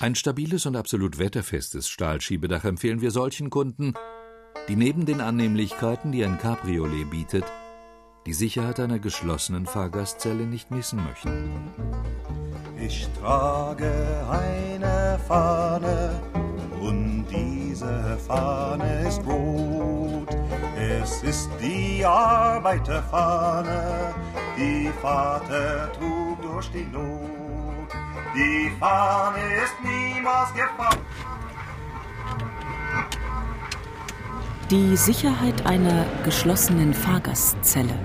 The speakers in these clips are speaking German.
Ein stabiles und absolut wetterfestes Stahlschiebedach empfehlen wir solchen Kunden, die neben den Annehmlichkeiten, die ein Cabriolet bietet, die Sicherheit einer geschlossenen Fahrgastzelle nicht missen möchten. Ich trage eine Fahne und diese Fahne ist rot. Es ist die Arbeiterfahne, die Vater trug durch die Not. Die Fahne ist niemals gefallen. Die Sicherheit einer geschlossenen Fahrgastzelle.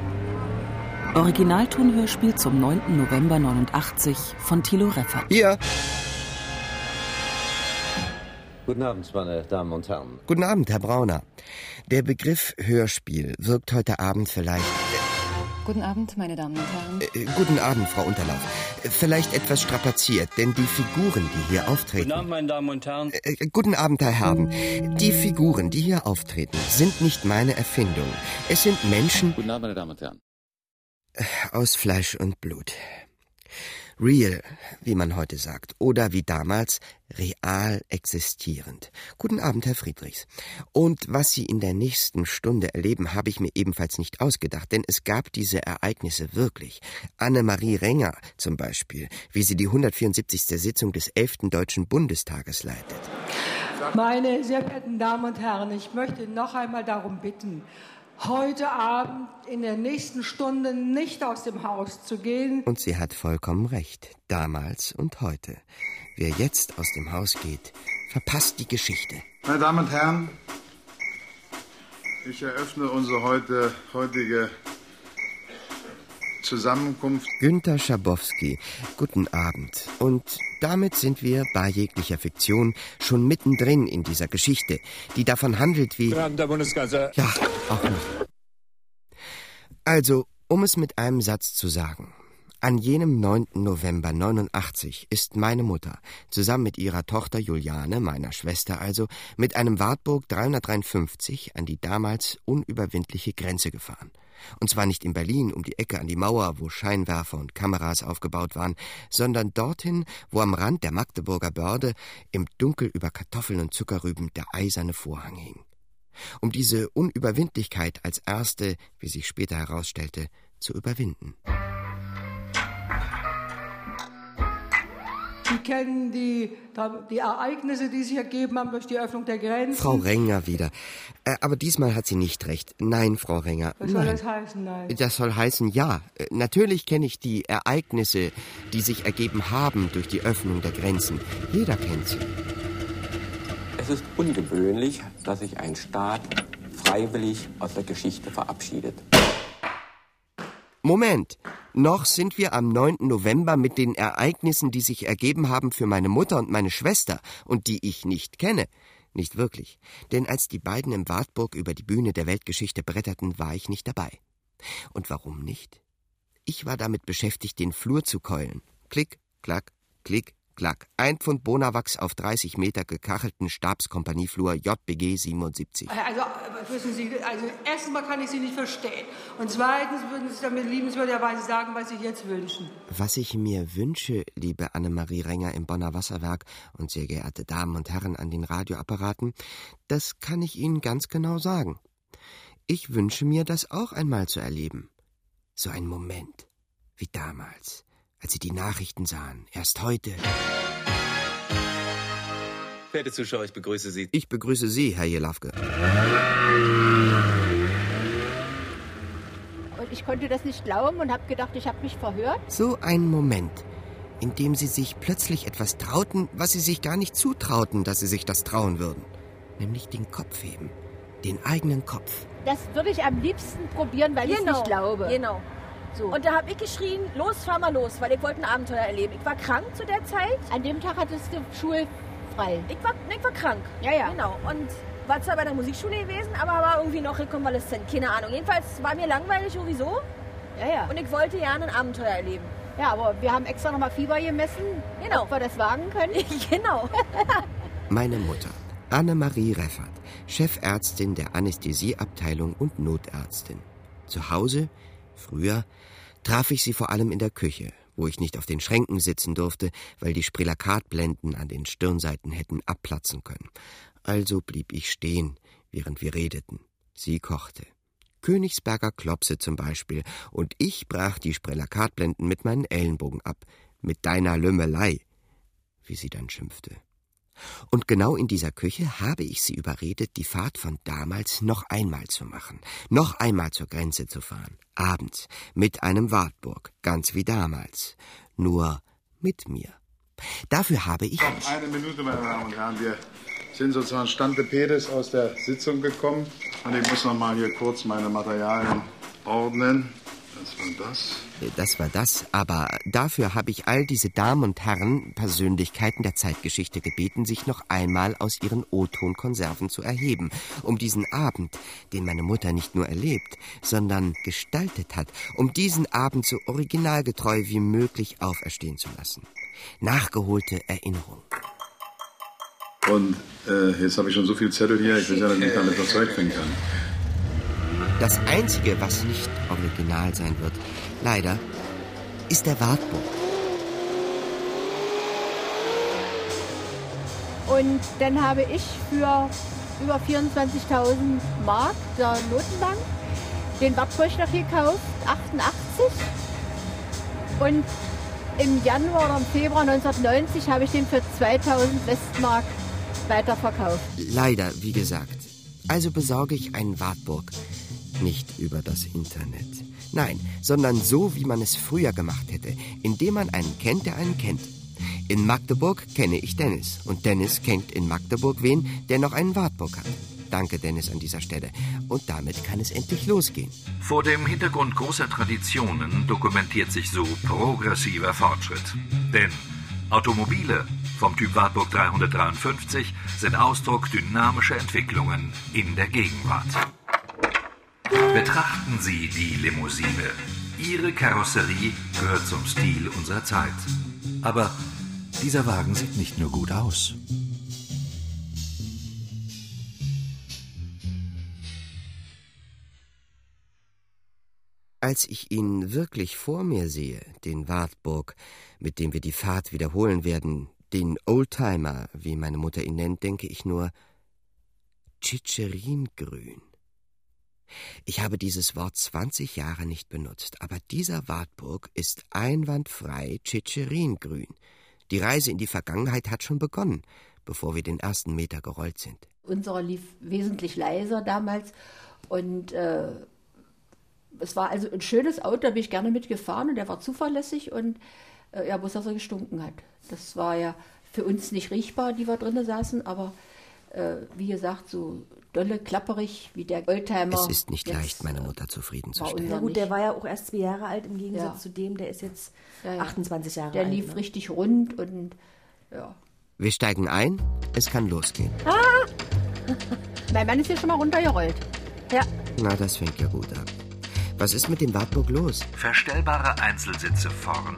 Originaltonhörspiel zum 9. November 89 von Thilo Reffert. Hier. Guten Abend, meine Damen und Herren. Guten Abend, Herr Brauner. Der Begriff Hörspiel wirkt heute Abend vielleicht. Guten Abend, meine Damen und Herren. Äh, guten Abend, Frau Unterlauf. Äh, vielleicht etwas strapaziert, denn die Figuren, die hier auftreten. Guten Abend, meine Damen und Herren. Äh, guten Abend, Herr Herben. Die Figuren, die hier auftreten, sind nicht meine Erfindung. Es sind Menschen. Guten Abend, meine Damen und Herren. Aus Fleisch und Blut. Real, wie man heute sagt, oder wie damals real existierend. Guten Abend, Herr Friedrichs. Und was Sie in der nächsten Stunde erleben, habe ich mir ebenfalls nicht ausgedacht, denn es gab diese Ereignisse wirklich. Annemarie Renger zum Beispiel, wie sie die 174. Sitzung des 11. Deutschen Bundestages leitet. Meine sehr verehrten Damen und Herren, ich möchte noch einmal darum bitten, heute Abend in der nächsten Stunde nicht aus dem Haus zu gehen. Und sie hat vollkommen recht, damals und heute. Wer jetzt aus dem Haus geht, verpasst die Geschichte. Meine Damen und Herren, ich eröffne unsere heute, heutige Zusammenkunft. Günter Schabowski, guten Abend. Und damit sind wir bei jeglicher Fiktion schon mittendrin in dieser Geschichte, die davon handelt, wie. Guten Abend, Herr Bundeskanzler. Ja, auch noch. Also, um es mit einem Satz zu sagen. An jenem 9. November 89 ist meine Mutter, zusammen mit ihrer Tochter Juliane, meiner Schwester also, mit einem Wartburg 353 an die damals unüberwindliche Grenze gefahren. Und zwar nicht in Berlin um die Ecke an die Mauer, wo Scheinwerfer und Kameras aufgebaut waren, sondern dorthin, wo am Rand der Magdeburger Börde im Dunkel über Kartoffeln und Zuckerrüben der eiserne Vorhang hing. Um diese Unüberwindlichkeit als erste, wie sich später herausstellte, zu überwinden. Sie kennen die, die Ereignisse, die sich ergeben haben durch die Öffnung der Grenzen. Frau Renger wieder. Äh, aber diesmal hat sie nicht recht. Nein, Frau Renger. Was soll nein. das heißen, nein? Das soll heißen, ja. Äh, Natürlich kenne ich die Ereignisse, die sich ergeben haben durch die Öffnung der Grenzen. Jeder kennt sie. Es ist ungewöhnlich, dass sich ein Staat freiwillig aus der Geschichte verabschiedet. Moment. Noch sind wir am 9. November mit den Ereignissen, die sich ergeben haben für meine Mutter und meine Schwester und die ich nicht kenne. Nicht wirklich. Denn als die beiden im Wartburg über die Bühne der Weltgeschichte bretterten, war ich nicht dabei. Und warum nicht? Ich war damit beschäftigt, den Flur zu keulen. Klick, klack, klick, klack. Ein Pfund Bonawachs auf 30 Meter gekachelten Stabskompanieflur JBG 77. Also, wissen Sie, also erstens mal kann ich Sie nicht verstehen. Und zweitens würden Sie damit liebenswürdigerweise sagen, was Sie jetzt wünschen. Was ich mir wünsche, liebe Annemarie Renger im Bonner Wasserwerk und sehr geehrte Damen und Herren an den Radioapparaten, das kann ich Ihnen ganz genau sagen. Ich wünsche mir, das auch einmal zu erleben. So ein Moment, wie damals, als Sie die Nachrichten sahen, erst heute. Verehrte Zuschauer, ich begrüße Sie. Ich begrüße Sie, Herr Jelafke. Und ich konnte das nicht glauben und habe gedacht, ich habe mich verhört. So ein Moment, in dem Sie sich plötzlich etwas trauten, was Sie sich gar nicht zutrauten, dass Sie sich das trauen würden. Nämlich den Kopf heben. Den eigenen Kopf. Das würde ich am liebsten probieren, weil ich es Genau, nicht glaube. Genau. So. Und da habe ich geschrien, los, fahr mal los, weil ich wollte ein Abenteuer erleben. Ich war krank zu der Zeit. An dem Tag hattest du schulfrei. Ich war, ich war krank. Ja, ja. Genau. Und war zwar bei der Musikschule gewesen, aber war irgendwie noch rekonvaleszent. Keine Ahnung. Jedenfalls war mir langweilig sowieso. Ja, ja. Und ich wollte gerne ein Abenteuer erleben. Ja, aber wir haben extra nochmal Fieber gemessen, Genau. ob wir das wagen können. genau. Meine Mutter, Annemarie Reffert, Chefärztin der Anästhesieabteilung und Notärztin. Zu Hause, früher, traf ich sie vor allem in der Küche, wo ich nicht auf den Schränken sitzen durfte, weil die Sprillakatblenden an den Stirnseiten hätten abplatzen können. Also blieb ich stehen, während wir redeten. Sie kochte. Königsberger Klopse zum Beispiel, und ich brach die Sprellakatblenden mit meinen Ellenbogen ab, mit deiner Lümmelei, wie sie dann schimpfte. Und genau in dieser Küche habe ich sie überredet, die Fahrt von damals noch einmal zu machen, noch einmal zur Grenze zu fahren, abends, mit einem Wartburg, ganz wie damals, nur mit mir. Dafür habe ich. Noch eine Minute, meine Damen und Herren. Wir sind sozusagen Stante Pedes aus der Sitzung gekommen. Und ich muss noch mal hier kurz meine Materialien ordnen. Das war das. Das war das, aber dafür habe ich all diese Damen und Herren, Persönlichkeiten der Zeitgeschichte gebeten, sich noch einmal aus ihren O-Ton-Konserven zu erheben, um diesen Abend, den meine Mutter nicht nur erlebt, sondern gestaltet hat, um diesen Abend so originalgetreu wie möglich auferstehen zu lassen. Nachgeholte Erinnerung. Und äh, jetzt habe ich schon so viel Zettel hier, ich weiß ja nicht, wie ich damit noch zurechtfinden kann. Das Einzige, was nicht original sein wird, leider, ist der Wartburg. Und dann habe ich für über 24.000 Mark der Notenbank den Wartburg noch gekauft, 88. Und im Januar oder im Februar 1990 habe ich den für 2000 Westmark weiterverkauft. Leider, wie gesagt. Also besorge ich einen Wartburg. Nicht über das Internet. Nein, sondern so, wie man es früher gemacht hätte, indem man einen kennt, der einen kennt. In Magdeburg kenne ich Dennis und Dennis kennt in Magdeburg wen, der noch einen Wartburg hat. Danke, Dennis, an dieser Stelle. Und damit kann es endlich losgehen. Vor dem Hintergrund großer Traditionen dokumentiert sich so progressiver Fortschritt. Denn Automobile vom Typ Wartburg 353 sind Ausdruck dynamischer Entwicklungen in der Gegenwart. Betrachten Sie die Limousine. Ihre Karosserie gehört zum Stil unserer Zeit. Aber dieser Wagen sieht nicht nur gut aus. Als ich ihn wirklich vor mir sehe, den Wartburg, mit dem wir die Fahrt wiederholen werden, den Oldtimer, wie meine Mutter ihn nennt, denke ich nur Tschitscheringrün. Ich habe dieses Wort 20 Jahre nicht benutzt, aber dieser Wartburg ist einwandfrei Tschitscheringrün. Die Reise in die Vergangenheit hat schon begonnen, bevor wir den ersten Meter gerollt sind. Unsere lief wesentlich leiser damals und äh, es war also ein schönes Auto, da bin ich gerne mitgefahren und der war zuverlässig und äh, ja, bloß dass er gestunken hat. Das war ja für uns nicht riechbar, die wir drinnen saßen, aber äh, wie gesagt, so dolle, klapperig wie der Oldtimer. Es ist nicht leicht, meine Mutter zufriedenzustellen. Ja gut, der war ja auch erst zwei Jahre alt im Gegensatz ja. zu dem, der ist jetzt ja, ja. 28 Jahre der alt. Der lief ne? richtig rund und ja. Wir steigen ein, es kann losgehen. Ah! mein Mann ist hier schon mal runtergerollt. Ja. Na, das fängt ja gut an. Was ist mit dem Wartburg los? Verstellbare Einzelsitze vorn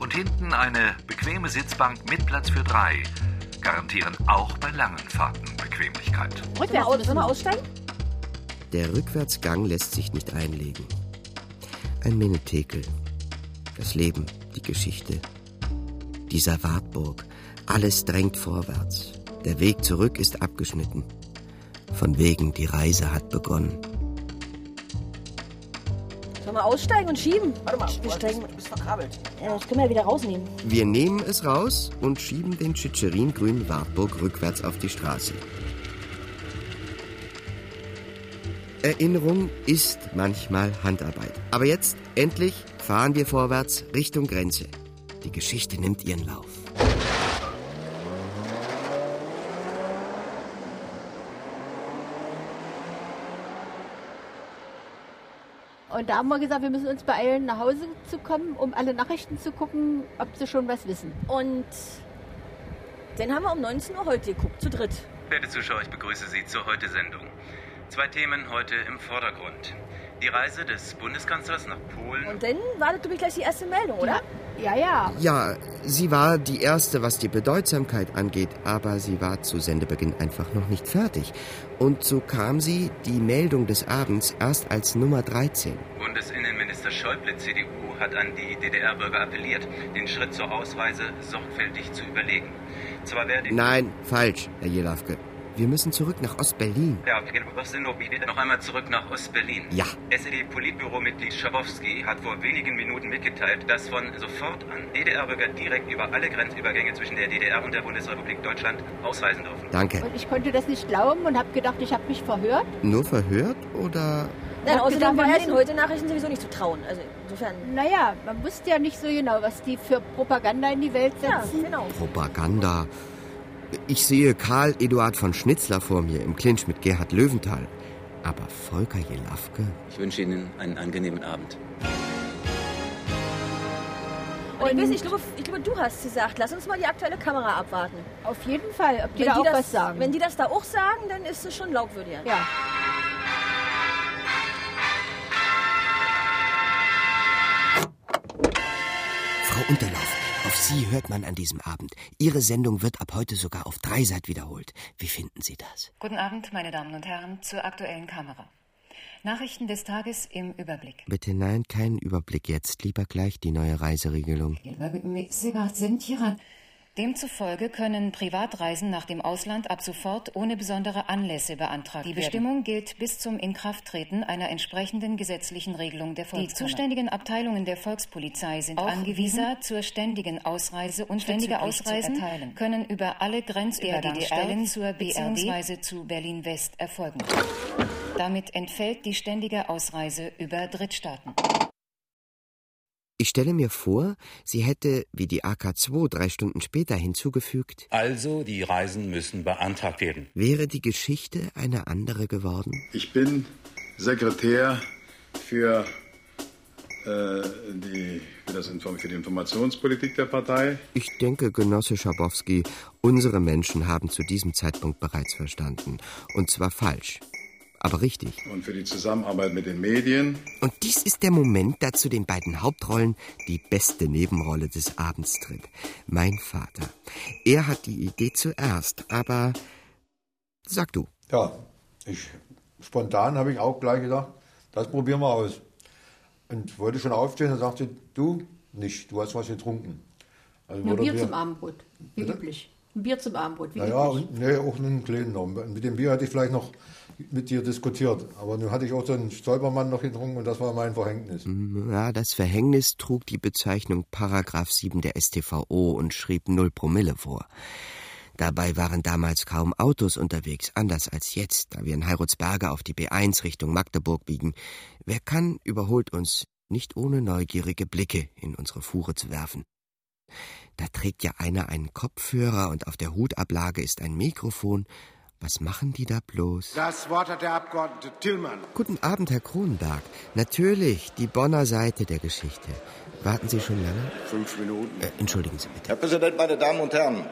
und hinten eine bequeme Sitzbank mit Platz für drei garantieren auch bei langen Fahrten Bequemlichkeit. Rückwärts, müssen wir aussteigen? Der Rückwärtsgang lässt sich nicht einlegen. Ein Menetekel. Das Leben, die Geschichte. Dieser Wartburg. Alles drängt vorwärts. Der Weg zurück ist abgeschnitten. Von wegen, die Reise hat begonnen. Sollen wir aussteigen und schieben? Warte mal, wir steigen. Du bist verkabelt. Ja, das können wir wieder rausnehmen. Wir nehmen es raus und schieben den Tschitscherin-grünen Wartburg rückwärts auf die Straße. Erinnerung ist manchmal Handarbeit. Aber jetzt, endlich, fahren wir vorwärts Richtung Grenze. Die Geschichte nimmt ihren Lauf. Und da haben wir gesagt, wir müssen uns beeilen, nach Hause zu kommen, um alle Nachrichten zu gucken, ob sie schon was wissen. Und dann haben wir um 19 Uhr heute geguckt, zu dritt. Werte Zuschauer, ich begrüße Sie zur Heute-Sendung. Zwei Themen heute im Vordergrund. Die Reise des Bundeskanzlers nach Polen. Und dann wartet, glaube ich, gleich die erste Meldung, oder? Ja, ja. Ja, sie war die erste, was die Bedeutsamkeit angeht, aber sie war zu Sendebeginn einfach noch nicht fertig. Und so kam sie, die Meldung des Abends, erst als Nummer 13. Bundesinnenminister Schäuble, CDU, hat an die DDR-Bürger appelliert, den Schritt zur Ausreise sorgfältig zu überlegen. Zwar werde Nein, falsch, Herr Jelafke. Wir müssen zurück nach Ostberlin. Ja, was denn noch, noch einmal zurück nach Ostberlin. Ja. SED-Politbüro-Mitglied Schabowski hat vor wenigen Minuten mitgeteilt, dass von sofort an DDR-Bürger direkt über alle Grenzübergänge zwischen der DDR und der Bundesrepublik Deutschland ausreisen dürfen. Danke. Und ich konnte das nicht glauben und habe gedacht, ich habe mich verhört. Nur verhört oder Nein, hab außerdem war ja den Heute-Nachrichten sowieso nicht zu trauen. Also insofern. Naja, man wusste ja nicht so genau, was die für Propaganda in die Welt Ja, setzen. genau. Propaganda? Ich sehe Karl Eduard von Schnitzler vor mir im Clinch mit Gerhard Löwenthal. Aber Volker Jelafke? Ich wünsche Ihnen einen angenehmen Abend. Und ich weiß nicht, ich glaube, ich glaube, du hast gesagt, lass uns mal die aktuelle Kamera abwarten. Auf jeden Fall, ob die Wenn da die, auch das, was sagen. wenn die das da auch sagen, dann ist es schon glaubwürdiger. ja. Hört man an diesem Abend. Ihre Sendung wird ab heute sogar auf Dreisat wiederholt. Wie finden Sie das? Guten Abend, meine Damen und Herren, zur aktuellen Kamera. Nachrichten des Tages im Überblick. Bitte nein, keinen Überblick jetzt. Lieber gleich die neue Reiseregelung. Demzufolge können Privatreisen nach dem Ausland ab sofort ohne besondere Anlässe beantragt werden. Die Bestimmung gilt bis zum Inkrafttreten einer entsprechenden gesetzlichen Regelung der Volkskammer. Die zuständigen Abteilungen der Volkspolizei sind Auch angewiesen, Visa zur ständigen Ausreise und Ständige Ausreisen können über alle Grenzübergangsstellen zur bzw. zu Berlin-West erfolgen. Damit entfällt die ständige Ausreise über Drittstaaten. Ich stelle mir vor, sie hätte, wie die AK-2 drei Stunden später hinzugefügt, Also, die Reisen müssen beantragt werden. wäre die Geschichte eine andere geworden? Ich bin Sekretär für, äh, die, für, das, Inform- für die Informationspolitik der Partei. Ich denke, Genosse Schabowski, unsere Menschen haben zu diesem Zeitpunkt bereits verstanden. Und zwar falsch. Aber richtig. Und für die Zusammenarbeit mit den Medien. Und dies ist der Moment, da zu den beiden Hauptrollen die beste Nebenrolle des Abends tritt. Mein Vater. Er hat die Idee zuerst, aber sag du. Ja, ich, spontan habe ich auch gleich gedacht, das probieren wir aus. Und wollte schon aufstehen und sagte, du nicht, du hast was getrunken. Also Nur Bier mir- zum Abendbrot, wie Bitte? üblich. Ein Bier zum Abendbrot, wie Naja, üblich. und, nee, auch einen kleinen noch. Mit dem Bier hätte ich vielleicht noch mit dir diskutiert. Aber nun hatte ich auch so einen Stolpermann noch getrunken und das war mein Verhängnis. Ja, das Verhängnis trug die Bezeichnung Paragraph 7 der StVO und schrieb null Promille vor. Dabei waren damals kaum Autos unterwegs, anders als jetzt, da wir in Heirutsberge auf die B1 Richtung Magdeburg biegen. Wer kann, überholt uns, nicht ohne neugierige Blicke in unsere Fuhre zu werfen. Da trägt ja einer einen Kopfhörer und auf der Hutablage ist ein Mikrofon. Was machen die da bloß? Das Wort hat der Abgeordnete Tillmann. Guten Abend, Herr Kronberg. Natürlich, die Bonner Seite der Geschichte. Warten Sie schon lange? Fünf Minuten. Äh, entschuldigen Sie bitte. Herr Präsident, meine Damen und Herren!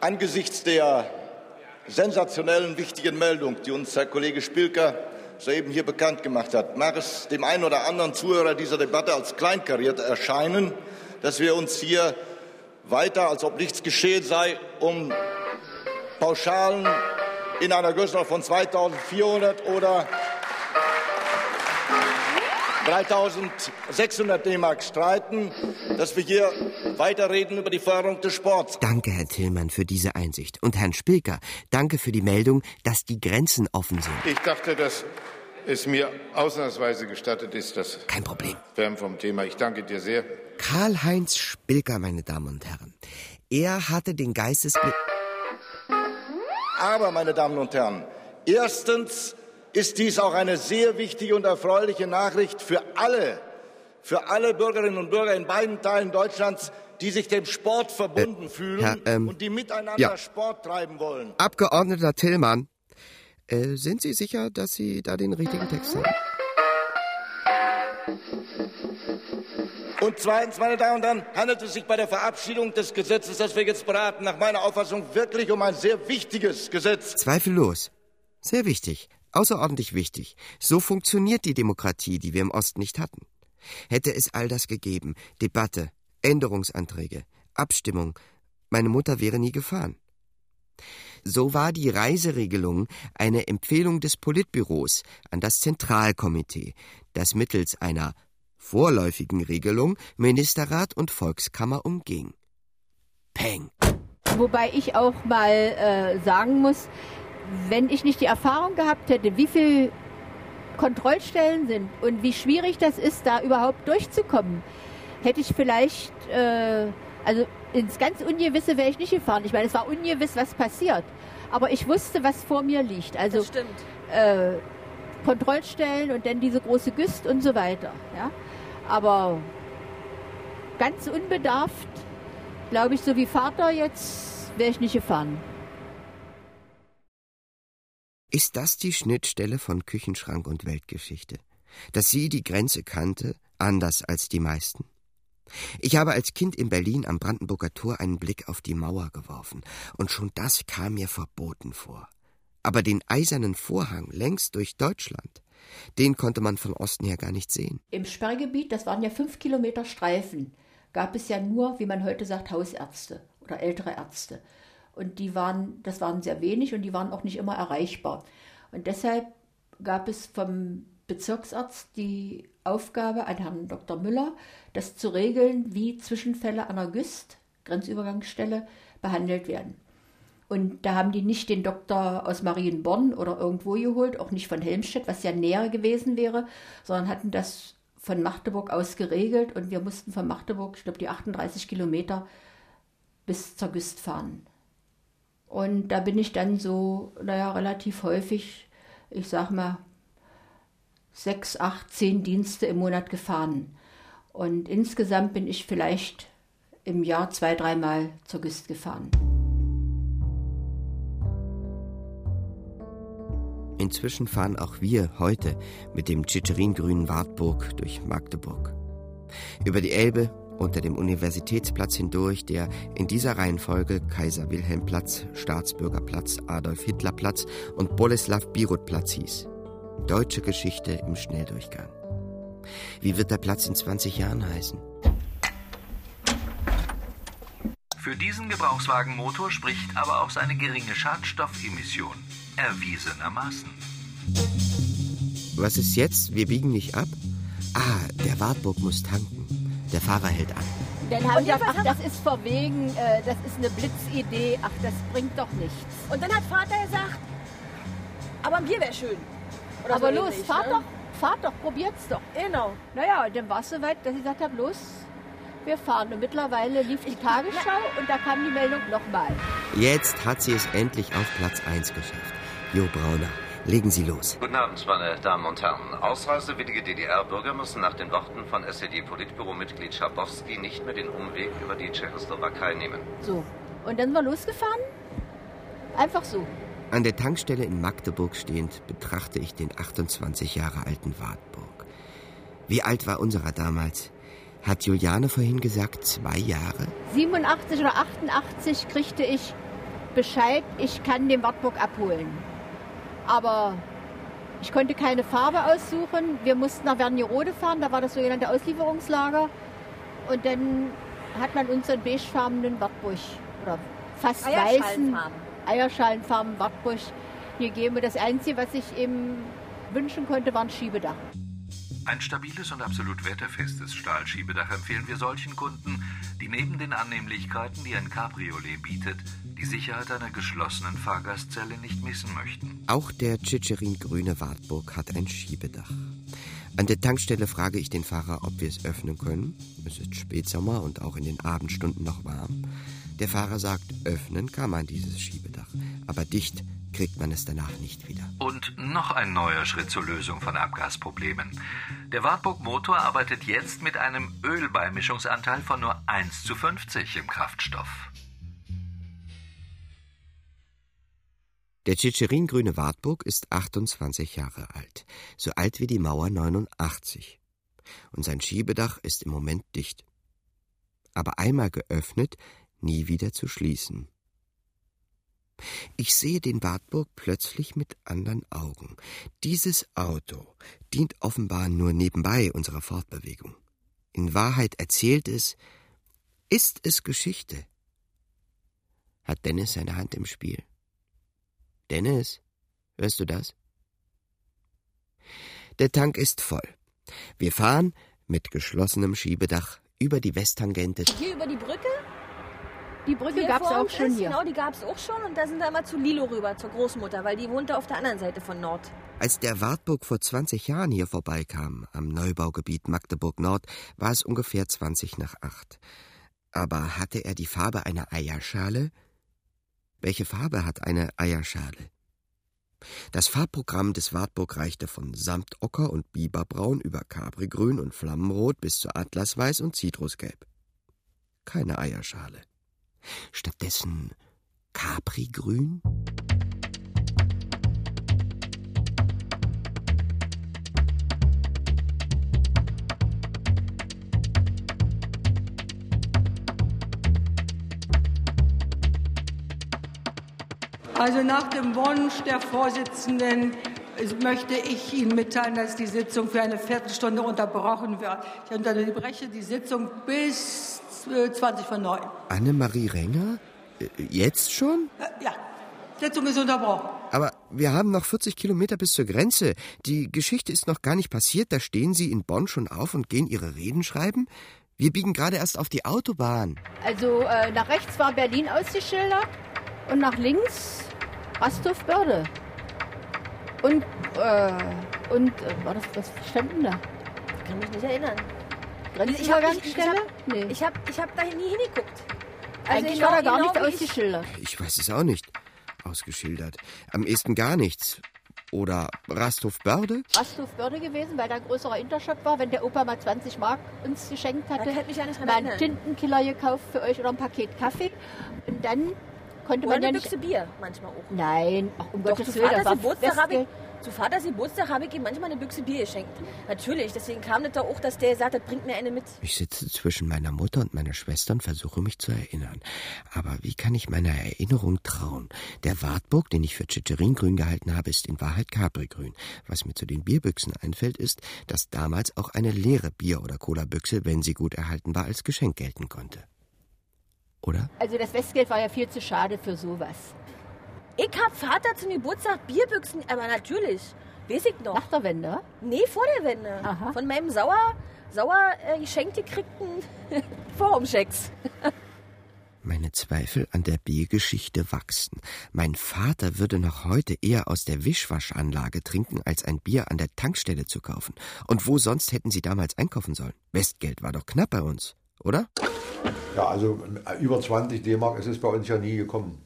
Angesichts der sensationellen, wichtigen Meldung, die uns Herr Kollege Spilker soeben hier bekannt gemacht hat, mag es dem einen oder anderen Zuhörer dieser Debatte als kleinkariert erscheinen, dass wir uns hier weiter, als ob nichts geschehen sei, um Pauschalen in einer Größenordnung von 2.400 oder 3.600 D-Mark streiten, dass wir hier weiterreden über die Förderung des Sports. Danke, Herr Tillmann, für diese Einsicht. Und Herrn Spilker, danke für die Meldung, dass die Grenzen offen sind. Ich dachte, dass es mir ausnahmsweise gestattet ist, das Kein Problem. Fern vom Thema. Ich danke dir sehr. Karl-Heinz Spilker, meine Damen und Herren. Er hatte den Geistesblick. Aber, meine Damen und Herren, erstens ist dies auch eine sehr wichtige und erfreuliche Nachricht für alle, für alle Bürgerinnen und Bürger in beiden Teilen Deutschlands, die sich dem Sport verbunden fühlen Herr, ähm, und die miteinander ja. Sport treiben wollen. Abgeordneter Tillmann, äh, sind Sie sicher, dass Sie da den richtigen Text haben? Und zweitens, meine Damen und Herren, handelt es sich bei der Verabschiedung des Gesetzes, das wir jetzt beraten, nach meiner Auffassung wirklich um ein sehr wichtiges Gesetz. Zweifellos. Sehr wichtig. Außerordentlich wichtig. So funktioniert die Demokratie, die wir im Osten nicht hatten. Hätte es all das gegeben, Debatte, Änderungsanträge, Abstimmung, meine Mutter wäre nie gefahren. So war die Reiseregelung eine Empfehlung des Politbüros an das Zentralkomitee, das mittels einer vorläufigen Regelung Ministerrat und Volkskammer umging. Peng. Wobei ich auch mal äh, sagen muss, wenn ich nicht die Erfahrung gehabt hätte, wie viel Kontrollstellen sind und wie schwierig das ist, da überhaupt durchzukommen, hätte ich vielleicht, äh, also ins ganz Ungewisse wäre ich nicht gefahren. Ich meine, es war ungewiss, was passiert. Aber ich wusste, was vor mir liegt. Also äh, Kontrollstellen und dann diese große Güst und so weiter. Ja? Aber ganz unbedarft, glaube ich, so wie Vater jetzt, wäre ich nicht gefahren. Ist das die Schnittstelle von Küchenschrank und Weltgeschichte? Dass sie die Grenze kannte, anders als die meisten? Ich habe als Kind in Berlin am Brandenburger Tor einen Blick auf die Mauer geworfen, und schon das kam mir verboten vor. Aber den eisernen Vorhang längst durch Deutschland, den konnte man von Osten her gar nicht sehen. Im Sperrgebiet, das waren ja fünf Kilometer Streifen, gab es ja nur, wie man heute sagt, Hausärzte oder ältere Ärzte. Und die waren, das waren sehr wenig und die waren auch nicht immer erreichbar. Und deshalb gab es vom Bezirksarzt die Aufgabe an Herrn Dr. Müller, das zu regeln, wie Zwischenfälle an der GÜST, Grenzübergangsstelle, behandelt werden. Und da haben die nicht den Doktor aus Marienborn oder irgendwo geholt, auch nicht von Helmstedt, was ja näher gewesen wäre, sondern hatten das von Magdeburg aus geregelt und wir mussten von Magdeburg, ich glaube, die 38 Kilometer bis zur Güst fahren. Und da bin ich dann so, naja, relativ häufig, ich sag mal, sechs, acht, zehn Dienste im Monat gefahren. Und insgesamt bin ich vielleicht im Jahr zwei, dreimal zur Güst gefahren. Inzwischen fahren auch wir heute mit dem Tschitscherin-grünen Wartburg durch Magdeburg. Über die Elbe unter dem Universitätsplatz hindurch, der in dieser Reihenfolge Kaiser Wilhelm Platz, Staatsbürgerplatz, Adolf Hitler Platz und Boleslaw Birut Platz hieß. Deutsche Geschichte im Schnelldurchgang. Wie wird der Platz in 20 Jahren heißen? Für diesen Gebrauchswagenmotor spricht aber auch seine geringe Schadstoffemission. Erwiesenermaßen. Was ist jetzt? Wir biegen nicht ab? Ah, der Wartburg muss tanken. Der Fahrer hält an. Dann haben wir gesagt, ach, das ist verwegen, äh, das ist eine Blitzidee, ach, das bringt doch nichts. Und dann hat Vater gesagt, aber ein Bier wäre schön. Oder aber so los, ähnlich, fahrt ne? doch, fahrt doch, probiert's doch. Genau. Naja, und dann war es soweit, dass ich gesagt habe, los, wir fahren. Und mittlerweile lief die Tagesschau und da kam die Meldung nochmal. Jetzt hat sie es endlich auf Platz 1 geschafft. Jo Brauner, legen Sie los. Guten Abend, meine Damen und Herren. Ausreisewillige DDR-Bürger müssen nach den Worten von SED-Politbüro-Mitglied Schabowski nicht mehr den Umweg über die Tschechoslowakei nehmen. So, und dann war losgefahren. Einfach so. An der Tankstelle in Magdeburg stehend betrachte ich den 28 Jahre alten Wartburg. Wie alt war unserer damals? Hat Juliane vorhin gesagt, zwei Jahre? 87 oder 88 kriegte ich Bescheid, ich kann den Wartburg abholen. Aber ich konnte keine Farbe aussuchen. Wir mussten nach Wernigerode fahren, da war das sogenannte Auslieferungslager. Und dann hat man uns einen beigefarbenen Wartburg oder fast weißen Eierschalenfarben. Eierschalenfarben Wartburg gegeben. Und das Einzige, was ich eben wünschen konnte, war ein Schiebedach. Ein stabiles und absolut wetterfestes Stahlschiebedach empfehlen wir solchen Kunden, die neben den Annehmlichkeiten, die ein Cabriolet bietet, die Sicherheit einer geschlossenen Fahrgastzelle nicht missen möchten. Auch der Tschitscherin-grüne Wartburg hat ein Schiebedach. An der Tankstelle frage ich den Fahrer, ob wir es öffnen können. Es ist Spätsommer und auch in den Abendstunden noch warm. Der Fahrer sagt, öffnen kann man dieses Schiebedach, aber dicht kriegt man es danach nicht wieder. Und noch ein neuer Schritt zur Lösung von Abgasproblemen. Der Wartburg Motor arbeitet jetzt mit einem Ölbeimischungsanteil von nur 1 zu 50 im Kraftstoff. Der Tschitscherin-grüne Wartburg ist 28 Jahre alt, so alt wie die Mauer 89. Und sein Schiebedach ist im Moment dicht. Aber einmal geöffnet, nie wieder zu schließen. Ich sehe den Wartburg plötzlich mit anderen Augen. Dieses Auto dient offenbar nur nebenbei unserer Fortbewegung. In Wahrheit erzählt es, ist es Geschichte. Hat Dennis seine Hand im Spiel? Dennis, hörst du das? Der Tank ist voll. Wir fahren mit geschlossenem Schiebedach über die Westtangente. Hier über die Brücke? Die Brücke gab es auch schon ist, hier. Genau, die gab es auch schon. Und da sind wir immer zu Lilo rüber, zur Großmutter, weil die wohnte auf der anderen Seite von Nord. Als der Wartburg vor 20 Jahren hier vorbeikam, am Neubaugebiet Magdeburg Nord, war es ungefähr 20 nach 8. Aber hatte er die Farbe einer Eierschale? Welche Farbe hat eine Eierschale? Das Farbprogramm des Wartburg reichte von Samtocker und Biberbraun über Caprigrün und Flammenrot bis zu Atlasweiß und Zitrusgelb. Keine Eierschale. Stattdessen Caprigrün? Also nach dem Wunsch der Vorsitzenden äh, möchte ich Ihnen mitteilen, dass die Sitzung für eine Viertelstunde unterbrochen wird. Ich unterbreche die Sitzung bis äh, 20 vor 9. Annemarie Renger? Äh, Jetzt schon? Äh, Ja, Sitzung ist unterbrochen. Aber wir haben noch 40 Kilometer bis zur Grenze. Die Geschichte ist noch gar nicht passiert. Da stehen Sie in Bonn schon auf und gehen Ihre Reden schreiben. Wir biegen gerade erst auf die Autobahn. Also äh, nach rechts war Berlin ausgeschildert und nach links Rasthof-Börde. Und, äh, und, äh, war das, was stand denn da? Ich kann mich nicht erinnern. Grenzübergangsstelle? Ich habe ich hab, ich hab, ich hab da nie hingeguckt. Also Eigentlich war da gar genau ich- ausgeschildert. Ich weiß es auch nicht. Ausgeschildert. Am ehesten gar nichts. Oder Rasthof-Börde? Rasthof-Börde gewesen, weil da ein größerer Intershop war. Wenn der Opa mal 20 Mark uns geschenkt hatte, kann ich mich ja nicht mal einen. Tintenkiller gekauft für euch oder ein Paket Kaffee. Und dann konnte Oder man ja eine nicht... Büchse Bier manchmal auch. Nein, ach, um Doch, Gottes zu Willen, das war Geburtstag habe ich. Zu Vaters Geburtstag habe ich ihm manchmal eine Büchse Bier geschenkt. Natürlich, deswegen kam das da auch, dass der sagt, das bringt mir eine mit. Ich sitze zwischen meiner Mutter und meiner Schwester und versuche mich zu erinnern. Aber wie kann ich meiner Erinnerung trauen? Der Wartburg, den ich für Chicheringrün gehalten habe, ist in Wahrheit Caprigrün. Was mir zu den Bierbüchsen einfällt, ist, dass damals auch eine leere Bier- oder Cola-Büchse, wenn sie gut erhalten war, als Geschenk gelten konnte. Oder? Also das Westgeld war ja viel zu schade für sowas. Ich hab Vater zum Geburtstag Bierbüchsen, aber natürlich. Weiß ich noch. Nach der Wende? Nee, vor der Wende. Von meinem sauer, sauer äh, geschenkt gekriegten Forumchecks. Meine Zweifel an der Biergeschichte wachsen. Mein Vater würde noch heute eher aus der Wischwaschanlage trinken, als ein Bier an der Tankstelle zu kaufen. Und wo sonst hätten Sie damals einkaufen sollen? Westgeld war doch knapp bei uns, oder? Ja, also äh, über 20 D-Mark ist es bei uns ja nie gekommen.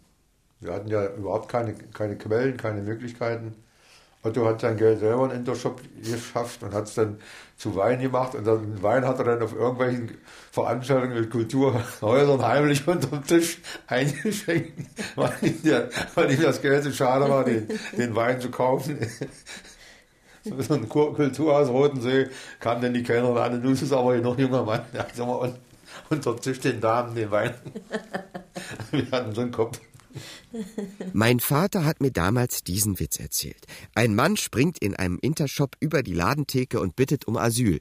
Wir hatten ja überhaupt keine, keine Quellen, keine Möglichkeiten. Otto hat sein Geld selber in den Intershop geschafft und hat es dann zu Wein gemacht. Und den Wein hat er dann auf irgendwelchen Veranstaltungen mit Kulturhäusern heimlich unter dem Tisch eingeschenkt, weil ihm, der, weil ihm das Geld zu schade war, den, den Wein zu kaufen. So ein Kulturhaus Rotensee kam dann die Kellnerin an, nun ist aber noch junger Mann, der hat immer un- unter dem Tisch den Damen den Wein. Wir hatten so einen Kopf. Mein Vater hat mir damals diesen Witz erzählt. Ein Mann springt in einem Intershop über die Ladentheke und bittet um Asyl.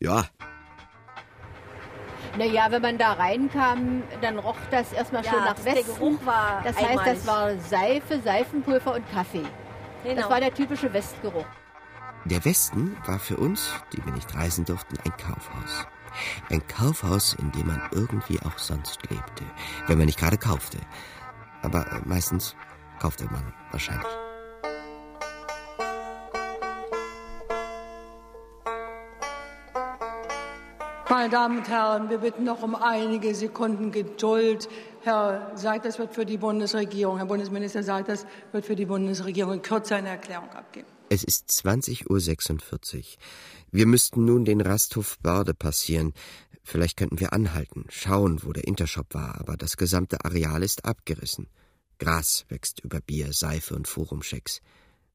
Ja, Naja, wenn man da reinkam, dann roch das erstmal Ja, schon nach das- der Westen. Geruch war das heißt, einmalig. das war Seife, Seifenpulver und Kaffee. Genau. Das war der typische Westgeruch. der Westen war für uns, die wir nicht reisen durften, ein Kaufhaus. Ein Kaufhaus, in dem man irgendwie auch sonst lebte, wenn man nicht gerade kaufte. Aber äh, meistens kaufte man wahrscheinlich. Meine Damen und Herren, wir bitten noch um einige Sekunden Geduld. Herr Seiters wird für die Bundesregierung, Herr Bundesminister Seiters wird für die Bundesregierung in Kürze eine Erklärung abgeben. Es ist 20.46 Uhr. Wir müssten nun den Rasthof Börde passieren. Vielleicht könnten wir anhalten, schauen, wo der Intershop war, aber das gesamte Areal ist abgerissen. Gras wächst über Bier, Seife und Forumschecks.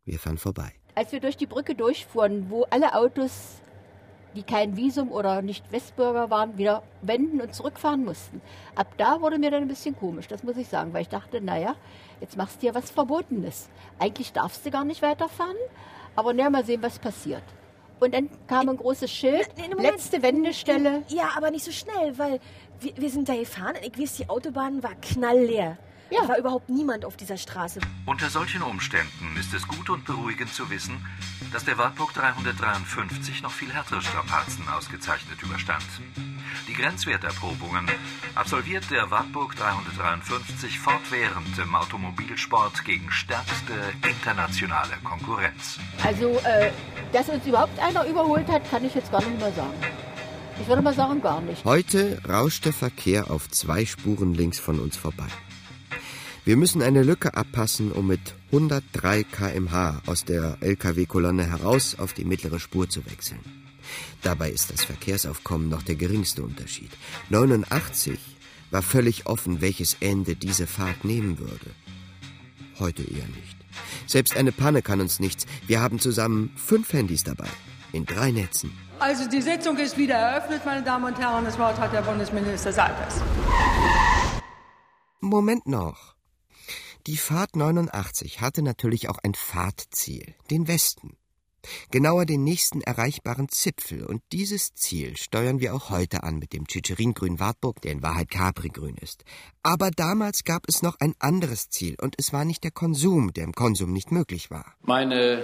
Wir fahren vorbei. Als wir durch die Brücke durchfuhren, wo alle Autos, die kein Visum oder nicht Westbürger waren, wieder wenden und zurückfahren mussten. Ab da wurde mir dann ein bisschen komisch, das muss ich sagen, weil ich dachte, naja, jetzt machst du ja was Verbotenes. Eigentlich darfst du gar nicht weiterfahren, aber naja, mal sehen, was passiert. Und dann kam ein großes Schild, Nee, nee, letzte Wendestelle. Ja, aber nicht so schnell, weil wir, wir sind da gefahren und ich weiß, die Autobahn war knallleer. Ja. war überhaupt niemand auf dieser Straße. Unter solchen Umständen ist es gut und beruhigend zu wissen, dass der Wartburg 353 noch viel härtere Strapazen ausgezeichnet überstand. Die Grenzwerterprobungen absolviert der Wartburg 353 fortwährend im Automobilsport gegen stärkste internationale Konkurrenz. Also, äh, dass uns überhaupt einer überholt hat, kann ich jetzt gar nicht mehr sagen. Ich würde mal sagen, gar nicht. Heute rauscht der Verkehr auf zwei Spuren links von uns vorbei. Wir müssen eine Lücke abpassen, um mit 103 kmh aus der Lkw-Kolonne heraus auf die mittlere Spur zu wechseln. Dabei ist das Verkehrsaufkommen noch der geringste Unterschied. 89 war völlig offen, welches Ende diese Fahrt nehmen würde. Heute eher nicht. Selbst eine Panne kann uns nichts. Wir haben zusammen fünf Handys dabei. In drei Netzen. Also die Sitzung ist wieder eröffnet, meine Damen und Herren. Das Wort hat der Bundesminister Salpers. Moment noch. Die Fahrt 89 hatte natürlich auch ein Fahrtziel, den Westen. Genauer den nächsten erreichbaren Zipfel, und dieses Ziel steuern wir auch heute an mit dem Tschitscherin-Grün Wartburg, der in Wahrheit Capri-Grün ist. Aber damals gab es noch ein anderes Ziel, und es war nicht der Konsum, der im Konsum nicht möglich war. Meine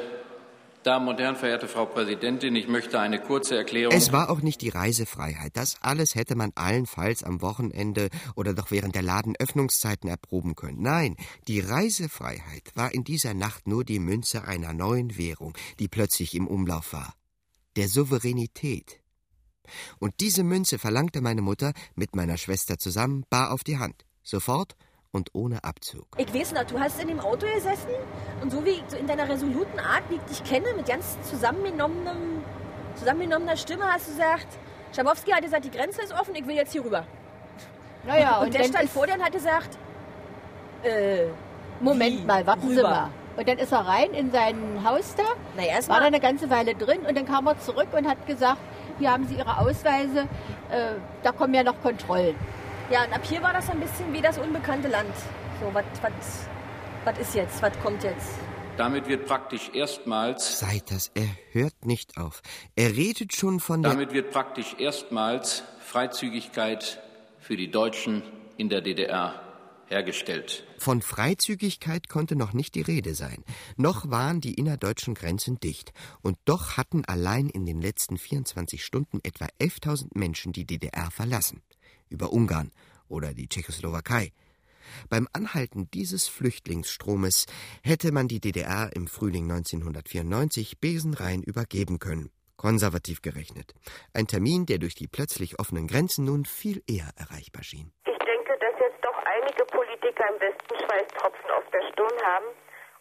Damen und Herren, verehrte Frau Präsidentin, ich möchte eine kurze Erklärung. Es war auch nicht die Reisefreiheit. Das alles hätte man allenfalls am Wochenende oder doch während der Ladenöffnungszeiten erproben können. Nein, die Reisefreiheit war in dieser Nacht nur die Münze einer neuen Währung, die plötzlich im Umlauf war. Der Souveränität. Und diese Münze verlangte meine Mutter mit meiner Schwester zusammen bar auf die Hand. Sofort und ohne Abzug. Ich weiß noch, du hast in dem Auto gesessen und so wie ich so in deiner resoluten Art, wie ich dich kenne, mit ganz zusammengenommenem, zusammengenommener Stimme hast du gesagt, Schabowski hat gesagt, die Grenze ist offen, ich will jetzt hier rüber. Naja, und, und der stand vor dir und hat gesagt, äh, Moment wie? mal, warten Sie Rüber. mal. Und dann ist er rein in sein Haus da, Na, erst war da eine ganze Weile drin und dann kam er zurück und hat gesagt, hier haben Sie Ihre Ausweise, äh, da kommen ja noch Kontrollen. Ja, und ab hier war das so ein bisschen wie das unbekannte Land. So, was was ist jetzt? Was kommt jetzt? Damit wird praktisch erstmals Seid das, er hört nicht auf. Er redet schon von der. Damit wird praktisch erstmals Freizügigkeit für die Deutschen in der DDR hergestellt. Von Freizügigkeit konnte noch nicht die Rede sein. Noch waren die innerdeutschen Grenzen dicht. Und doch hatten allein in den letzten 24 Stunden etwa 11.000 Menschen die DDR verlassen. Über Ungarn oder die Tschechoslowakei. Beim Anhalten dieses Flüchtlingsstromes hätte man die DDR im Frühling 1994 besenrein übergeben können. Konservativ gerechnet. Ein Termin, der durch die plötzlich offenen Grenzen nun viel eher erreichbar schien. Ich denke, dass jetzt doch einige Politiker im Westen Schweißtropfen auf der Stirn haben.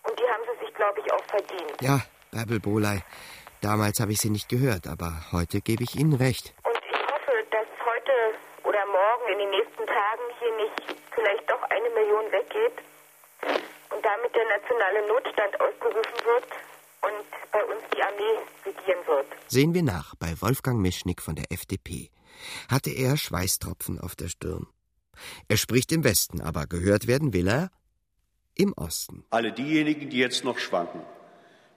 Und die haben sie sich, glaube ich, auch verdient. Ja, Bärbel Boley. Damals habe ich sie nicht gehört, aber heute gebe ich Ihnen recht. Und ich hoffe, dass heute oder morgen in den nächsten Tagen hier nicht vielleicht doch eine Million weggeht und damit der nationale Notstand ausgerufen wird und bei uns die Armee regieren wird. Sehen wir nach bei Wolfgang Mischnick von der FDP. Hatte er Schweißtropfen auf der Stirn. Er spricht im Westen, aber gehört werden will er im Osten. Alle diejenigen, die jetzt noch schwanken,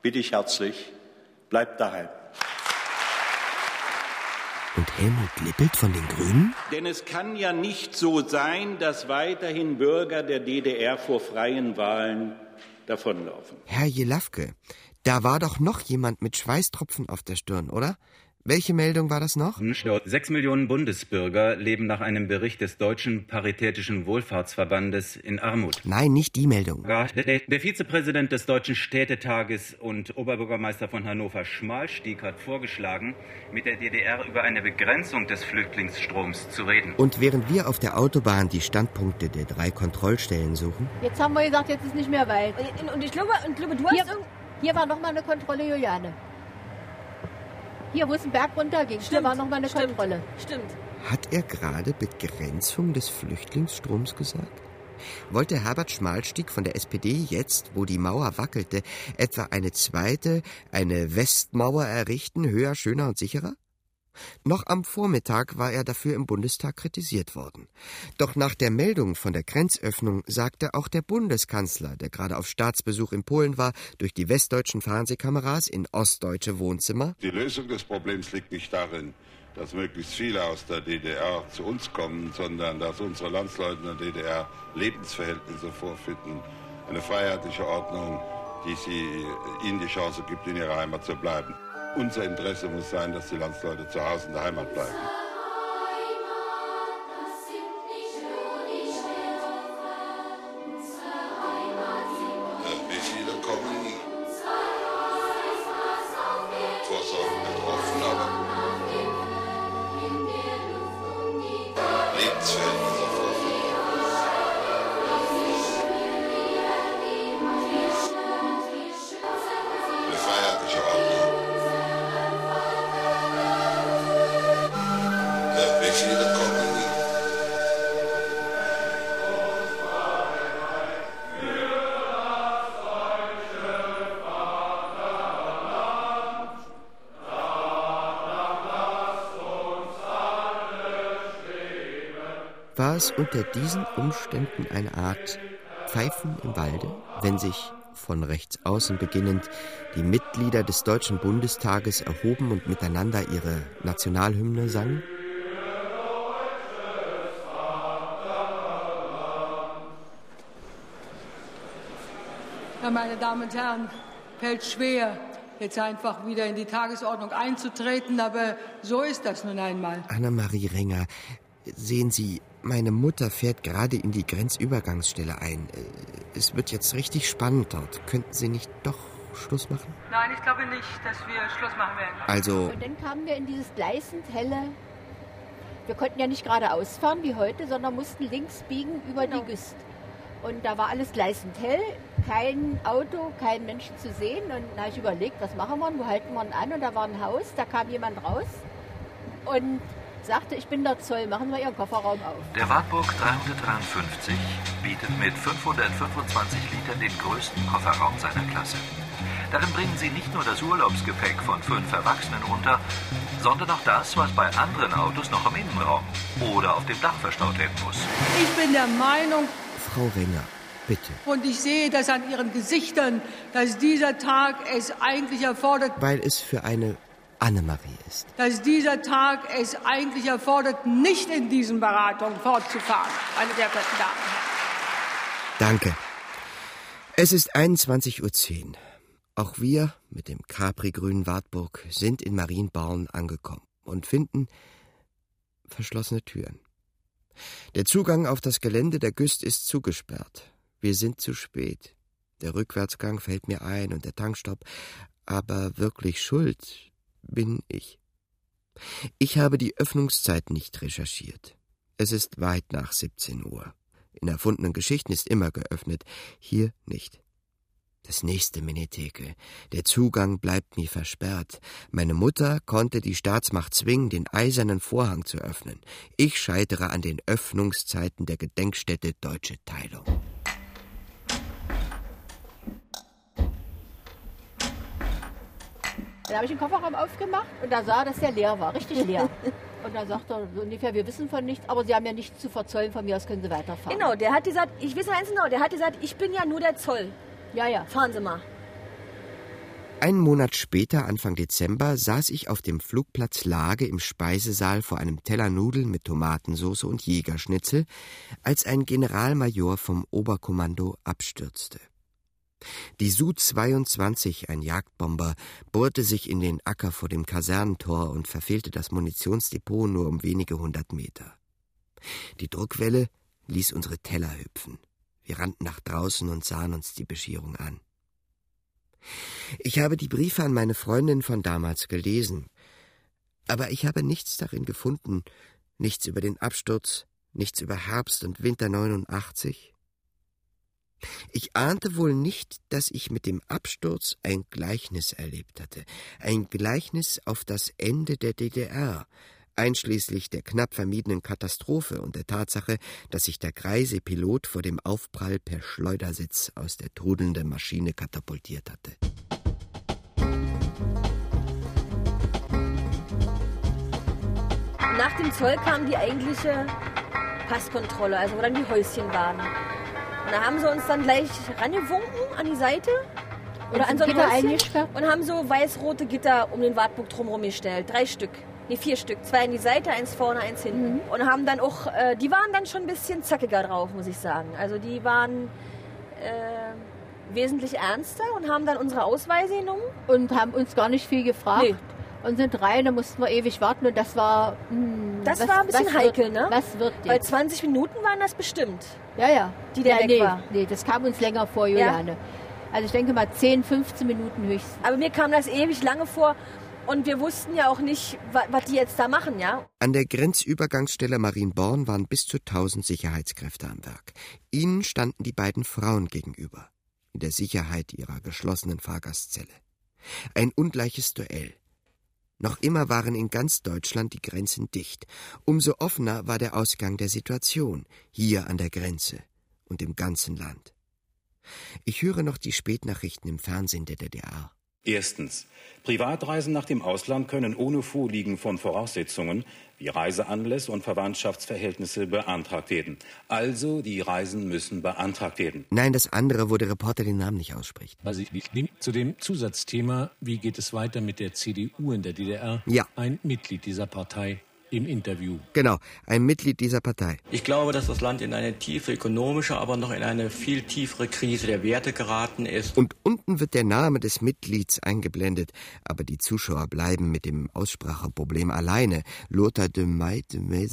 bitte ich herzlich, bleibt daheim. Und Helmut Lippelt von den Grünen? Denn es kann ja nicht so sein, dass weiterhin Bürger der DDR vor freien Wahlen davonlaufen. Herr Jelafke, da war doch noch jemand mit Schweißtropfen auf der Stirn, oder? Welche Meldung war das noch? Sechs Millionen Bundesbürger leben nach einem Bericht des Deutschen Paritätischen Wohlfahrtsverbandes in Armut. Nein, nicht die Meldung. Der, Vizepräsident des Deutschen Städtetages und Oberbürgermeister von Hannover Schmalstieg hat vorgeschlagen, mit der DDR über eine Begrenzung des Flüchtlingsstroms zu reden. Und während wir auf der Autobahn die Standpunkte der drei Kontrollstellen suchen, Jetzt haben wir gesagt, jetzt ist nicht mehr weit. Und, ich glaube, und glaube du hier, hast irgend- hier war noch mal eine Kontrolle, Juliane. Hier, wo es den Berg runterging, hier war noch mal eine Kontrolle. Stimmt. hat er gerade Begrenzung des Flüchtlingsstroms gesagt? Wollte Herbert Schmalstieg von der SPD jetzt, wo die Mauer wackelte, etwa eine zweite, eine Westmauer errichten, höher, schöner und sicherer? Noch am Vormittag war er dafür im Bundestag kritisiert worden. Doch nach der Meldung von der Grenzöffnung sagte auch der Bundeskanzler, der gerade auf Staatsbesuch in Polen war, durch die westdeutschen Fernsehkameras in ostdeutsche Wohnzimmer, Die Lösung des Problems liegt nicht darin, dass möglichst viele aus der DDR zu uns kommen, sondern dass unsere Landsleute in der DDR Lebensverhältnisse vorfinden, eine freiheitliche Ordnung, die sie, ihnen die Chance gibt, in ihrer Heimat zu bleiben. Unser Interesse muss sein, dass die Landsleute zu Hause in der Heimat bleiben. Es unter diesen Umständen eine Art Pfeifen im Walde, wenn sich von rechts außen beginnend die Mitglieder des Deutschen Bundestages erhoben und miteinander ihre Nationalhymne sangen? Ja, meine Damen und Herren, fällt schwer, jetzt einfach wieder in die Tagesordnung einzutreten, aber so ist das nun einmal. Annemarie Renger, sehen Sie, meine Mutter fährt gerade in die Grenzübergangsstelle ein. Äh, Es wird jetzt richtig spannend dort. Könnten Sie nicht doch Schluss machen? Nein, ich glaube nicht, dass wir Schluss machen werden. Also, Und dann kamen wir in dieses gleißend helle. Wir konnten ja nicht geradeaus fahren wie heute, sondern mussten links biegen über die Güst. Und da war alles gleißend hell, kein Auto, kein Menschen zu sehen. Und da habe ich überlegt, was machen wir, wo halten wir ihn an? Und da war ein Haus, da kam jemand raus und sagte, ich bin der Zoll, machen wir Ihren Kofferraum auf. Der Wartburg 353 bietet mit 525 Litern den größten Kofferraum seiner Klasse. Darin bringen Sie nicht nur das Urlaubsgepäck von fünf Erwachsenen unter, sondern auch das, was bei anderen Autos noch im Innenraum oder auf dem Dach verstaut werden muss. Ich bin der Meinung, Frau Renger, bitte. und ich sehe das an Ihren Gesichtern, dass dieser Tag es eigentlich erfordert, Weil es für eine Annemarie ist. dass dieser Tag es eigentlich erfordert, nicht in diesen Beratungen fortzufahren, meine sehr verehrten Damen und Herren. Danke. Es ist 21.10 Uhr. Auch wir mit dem Capri-grünen Wartburg sind in Marienborn angekommen und finden verschlossene Türen. Der Zugang auf das Gelände der Güst ist zugesperrt. Wir sind zu spät. Der Rückwärtsgang fällt mir ein und der Tankstopp. Aber wirklich schuld bin ich. Ich habe die Öffnungszeit nicht recherchiert. Es ist weit nach 17 Uhr. In erfundenen Geschichten ist immer geöffnet, hier nicht. Das nächste Minitheke. Der Zugang bleibt mir versperrt. Meine Mutter konnte die Staatsmacht zwingen, den eisernen Vorhang zu öffnen. Ich scheitere an den Öffnungszeiten der Gedenkstätte Deutsche Teilung. Dann habe ich den Kofferraum aufgemacht und da sah, dass der leer war, richtig leer. Und dann sagt er so ungefähr, wir wissen von nichts, aber Sie haben ja nichts zu verzollen, von mir aus können Sie weiterfahren. Genau, der hat gesagt, ich weiß eins genau, der hat gesagt, ich bin ja nur der Zoll. Ja, ja. Fahren Sie mal. Einen Monat später, Anfang Dezember, saß ich auf dem Flugplatz Lage im Speisesaal vor einem Teller Nudeln mit Tomatensauce und Jägerschnitzel, als ein Generalmajor vom Oberkommando abstürzte. Die Su-22, ein Jagdbomber, bohrte sich in den Acker vor dem Kasernentor und verfehlte das Munitionsdepot nur um wenige hundert Meter. Die Druckwelle ließ unsere Teller hüpfen. Wir rannten nach draußen und sahen uns die Bescherung an. Ich habe die Briefe an meine Freundin von damals gelesen, aber ich habe nichts darin gefunden, nichts über den Absturz, nichts über Herbst und Winter 89. Ich ahnte wohl nicht, dass ich mit dem Absturz ein Gleichnis erlebt hatte, ein Gleichnis auf das Ende der DDR, einschließlich der knapp vermiedenen Katastrophe und der Tatsache, dass sich der greise Pilot vor dem Aufprall per Schleudersitz aus der trudelnden Maschine katapultiert hatte. Nach dem Zoll kam die eigentliche Passkontrolle, also wo dann die Häuschen waren. Da haben sie uns dann gleich rangewunken an die Seite. Oder an so ein Gitter Häuschen und haben so weiß-rote Gitter um den Wartburg drumherum gestellt. Drei Stück. Nee, vier Stück. Zwei an die Seite, eins vorne, eins hinten. Mhm. Und haben dann auch, äh, die waren dann schon ein bisschen zackiger drauf, muss ich sagen. Also die waren äh, wesentlich ernster und haben dann unsere Ausweise genommen. Und haben uns gar nicht viel gefragt. Nee. Und sind rein, da mussten wir ewig warten und das war. Mh, hm, das was, war ein bisschen heikel, wird, ne? Was wird jetzt? Weil 20 Minuten waren das bestimmt. Ja, ja. Die der ja, weg nee, war. Nee, das kam uns länger vor, Juliane. Ja. Also ich denke mal 10, 15 Minuten höchstens. Aber mir kam das ewig lange vor. Und wir wussten ja auch nicht, was die jetzt da machen, ja? An der Grenzübergangsstelle Marienborn waren bis zu 1000 Sicherheitskräfte am Werk. Ihnen standen die beiden Frauen gegenüber, in der Sicherheit ihrer geschlossenen Fahrgastzelle. Ein ungleiches Duell. Noch immer waren in ganz Deutschland die Grenzen dicht. Umso offener war der Ausgang der Situation, hier an der Grenze und im ganzen Land. Ich höre noch die Spätnachrichten im Fernsehen der DDR. Erstens. Privatreisen nach dem Ausland können ohne Vorliegen von Voraussetzungen wie Reiseanlässe und Verwandtschaftsverhältnisse beantragt werden. Also die Reisen müssen beantragt werden. Nein, das andere, wo der Reporter den Namen nicht ausspricht. Was ich nicht nehme, zu dem Zusatzthema, wie geht es weiter mit der CDU in der DDR? Ja. Ein Mitglied dieser Partei im Interview. Genau, ein Mitglied dieser Partei. Ich glaube, dass das Land in eine tiefe ökonomische, aber noch in eine viel tiefere Krise der Werte geraten ist. Und unten wird der Name des Mitglieds eingeblendet, aber die Zuschauer bleiben mit dem Ausspracheproblem alleine. Lothar de May de.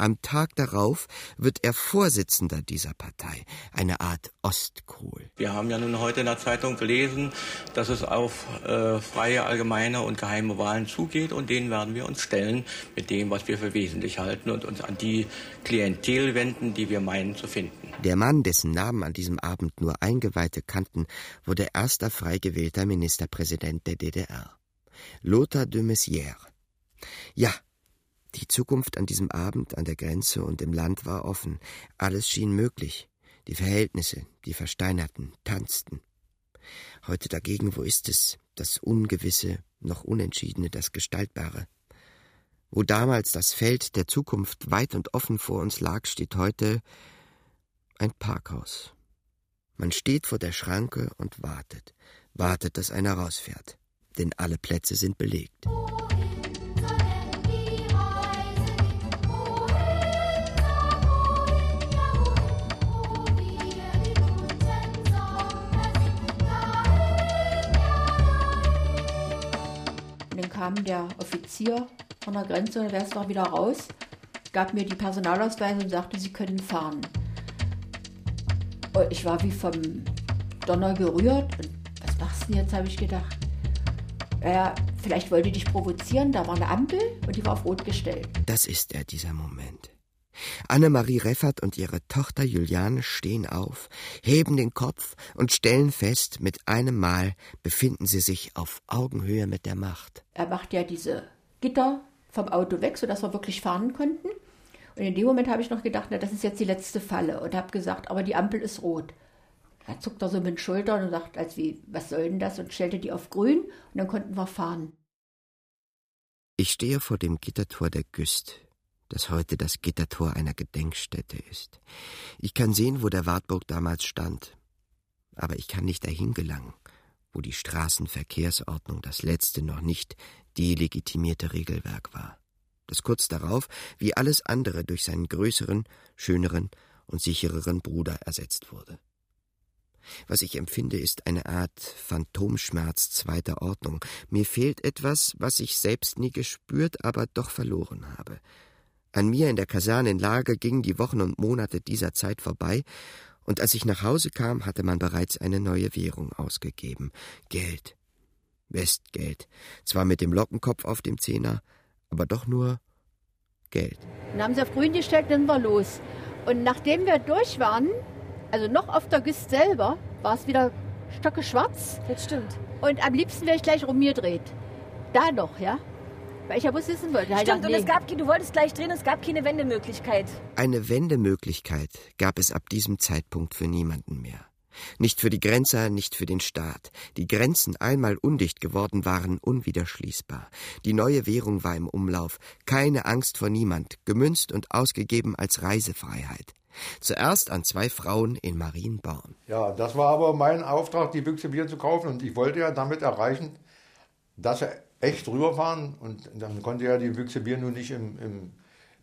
Am Tag darauf wird er Vorsitzender dieser Partei, eine Art Ostkohl. Wir haben ja nun heute in der Zeitung gelesen, dass es auf äh, freie, allgemeine und geheime Wahlen zugeht und denen werden wir uns stellen mit dem, was wir für wesentlich halten und uns an die Klientel wenden, die wir meinen zu finden. Der Mann, dessen Namen an diesem Abend nur Eingeweihte kannten, wurde erster frei gewählter Ministerpräsident der DDR. Lothar de Maizière. Ja, die Zukunft an diesem Abend an der Grenze und im Land war offen. Alles schien möglich. Die Verhältnisse, die Versteinerten, tanzten. Heute dagegen, wo ist es? Das Ungewisse, noch Unentschiedene, das Gestaltbare. Wo damals das Feld der Zukunft weit und offen vor uns lag, steht heute ein Parkhaus. Man steht vor der Schranke und wartet, wartet, dass einer rausfährt, denn alle Plätze sind belegt. Kam der Offizier von der Grenze der ist noch wieder raus, gab mir die Personalausweise und sagte, sie können fahren. Ich war wie vom Donner gerührt. Und was machst du denn jetzt, habe ich gedacht. Naja, vielleicht wollte dich provozieren, da war eine Ampel und die war auf Rot gestellt. Das ist er, dieser Moment. Annemarie Reffert und ihre Tochter Juliane stehen auf, heben den Kopf und stellen fest, mit einem Mal befinden sie sich auf Augenhöhe mit der Macht. Er macht ja diese Gitter vom Auto weg, sodass wir wirklich fahren konnten. Und in dem Moment habe ich noch gedacht, na, das ist jetzt die letzte Falle. Und habe gesagt, aber die Ampel ist rot. Da zuckt er so mit den Schultern und sagt, als wie, was soll denn das? Und stellte die auf grün und dann konnten wir fahren. Ich stehe vor dem Gittertor der Güst das heute das Gittertor einer Gedenkstätte ist. Ich kann sehen, wo der Wartburg damals stand, aber ich kann nicht dahin gelangen, wo die Straßenverkehrsordnung das letzte noch nicht delegitimierte Regelwerk war, das kurz darauf, wie alles andere, durch seinen größeren, schöneren und sichereren Bruder ersetzt wurde. Was ich empfinde, ist eine Art Phantomschmerz zweiter Ordnung. Mir fehlt etwas, was ich selbst nie gespürt, aber doch verloren habe. An mir in der Kaserne in Lager gingen die Wochen und Monate dieser Zeit vorbei, und als ich nach Hause kam, hatte man bereits eine neue Währung ausgegeben. Geld. Westgeld. Zwar mit dem Lockenkopf auf dem Zehner, aber doch nur Geld. Dann haben sie auf grün gestellt, dann war los. Und nachdem wir durch waren, also noch auf der Güst selber, war es wieder stocke schwarz. Das stimmt. Und am liebsten wäre ich gleich rumgedreht. Da noch, ja. Weil ich ja bloß wissen wollte. Halt Stimmt, und es gab, du wolltest gleich drehen, es gab keine Wendemöglichkeit. Eine Wendemöglichkeit gab es ab diesem Zeitpunkt für niemanden mehr. Nicht für die Grenzer, nicht für den Staat. Die Grenzen, einmal undicht geworden, waren unwiderschließbar. Die neue Währung war im Umlauf. Keine Angst vor niemand, gemünzt und ausgegeben als Reisefreiheit. Zuerst an zwei Frauen in Marienborn. Ja, das war aber mein Auftrag, die Büchse Bier zu kaufen. Und ich wollte ja damit erreichen, dass er echt rüberfahren. Und dann konnte ja die Büchse Bier nun nicht im, im,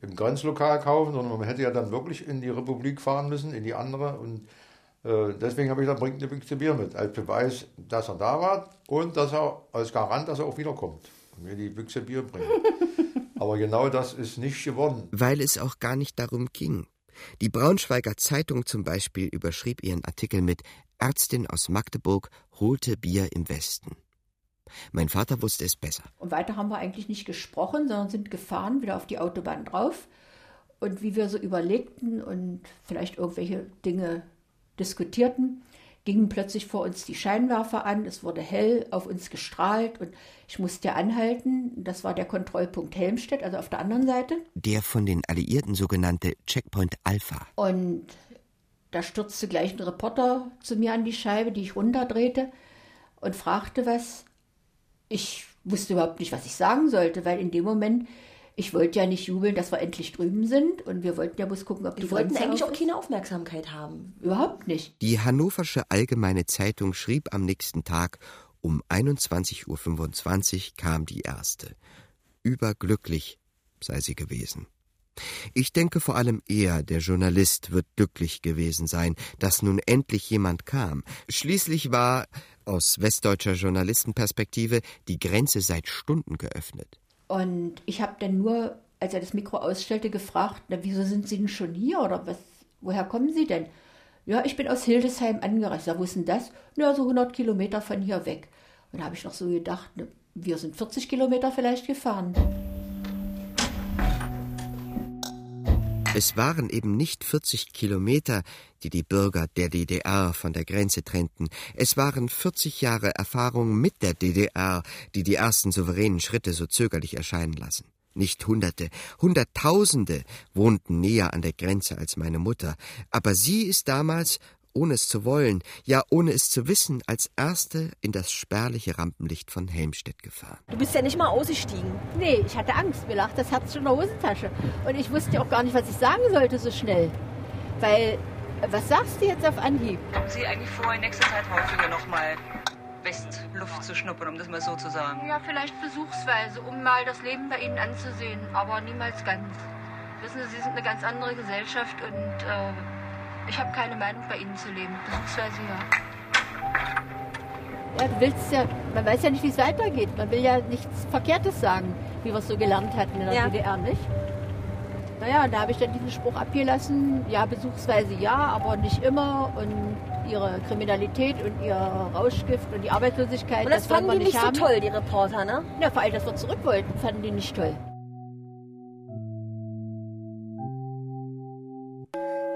im Grenzlokal kaufen, sondern man hätte ja dann wirklich in die Republik fahren müssen, in die andere. Und äh, deswegen habe ich gesagt, bringt eine Büchse Bier mit, als Beweis, dass er da war und dass er als Garant, dass er auch wiederkommt und mir die Büchse Bier bringt. Aber genau das ist nicht geworden. Weil es auch gar nicht darum ging. Die Braunschweiger Zeitung zum Beispiel überschrieb ihren Artikel mit Ärztin aus Magdeburg holte Bier im Westen. Mein Vater wusste es besser. Und weiter haben wir eigentlich nicht gesprochen, sondern sind gefahren, wieder auf die Autobahn drauf. Und wie wir so überlegten und vielleicht irgendwelche Dinge diskutierten, gingen plötzlich vor uns die Scheinwerfer an, es wurde hell, auf uns gestrahlt und ich musste anhalten. Das war der Kontrollpunkt Helmstedt, also auf der anderen Seite. Der von den Alliierten sogenannte Checkpoint Alpha. Und da stürzte gleich ein Reporter zu mir an die Scheibe, die ich runterdrehte und fragte was. Ich wusste überhaupt nicht, was ich sagen sollte, weil in dem Moment ich wollte ja nicht jubeln, dass wir endlich drüben sind und wir wollten ja bloß gucken, ob die Wir wollten Grenze eigentlich auf auch keine Aufmerksamkeit haben. Überhaupt nicht. Die Hannoversche Allgemeine Zeitung schrieb am nächsten Tag, um 21.25 Uhr kam die erste. Überglücklich sei sie gewesen. Ich denke vor allem er, der Journalist, wird glücklich gewesen sein, dass nun endlich jemand kam. Schließlich war, aus westdeutscher Journalistenperspektive, die Grenze seit Stunden geöffnet. Und ich habe dann nur, als er das Mikro ausstellte, gefragt, na, wieso sind Sie denn schon hier oder was, woher kommen Sie denn? Ja, ich bin aus Hildesheim angereist. Ja, wo ist denn das? Ja, so 100 Kilometer von hier weg. Und da habe ich noch so gedacht, ne, wir sind 40 Kilometer vielleicht gefahren. Es waren eben nicht 40 Kilometer, die die Bürger der DDR von der Grenze trennten. Es waren 40 Jahre Erfahrung mit der DDR, die die ersten souveränen Schritte so zögerlich erscheinen lassen. Nicht Hunderte, Hunderttausende wohnten näher an der Grenze als meine Mutter, aber sie ist damals, ohne es zu wollen, ja ohne es zu wissen, als erste in das spärliche Rampenlicht von Helmstedt gefahren. Du bist ja nicht mal ausgestiegen. Nee, ich hatte Angst. Mir lag das Herz schon in der Hosentasche. Und ich wusste auch gar nicht, was ich sagen sollte so schnell. Weil, was sagst du jetzt auf Anhieb? Haben Sie eigentlich vor, in nächster Zeit häufiger nochmal Westluft zu schnuppern, um das mal so zu sagen? Ja, vielleicht besuchsweise, um mal das Leben bei Ihnen anzusehen, aber niemals ganz. Wissen Sie, Sie sind eine ganz andere Gesellschaft und äh, ich habe keine Meinung, bei Ihnen zu leben. Besuchsweise ja. Ja, du willst ja, man weiß ja nicht, wie es weitergeht. Man will ja nichts Verkehrtes sagen, wie wir es so gelernt hatten in der Ja. DDR, nicht? Naja, und da habe ich dann diesen Spruch abgelassen, ja, besuchsweise ja, aber nicht immer. Und ihre Kriminalität und ihr Rauschgift und die Arbeitslosigkeit, Und das, wollen fanden wir die nicht so haben. toll, die Reporter, ne? Ja, vor allem, dass wir zurück wollten, fanden die nicht toll.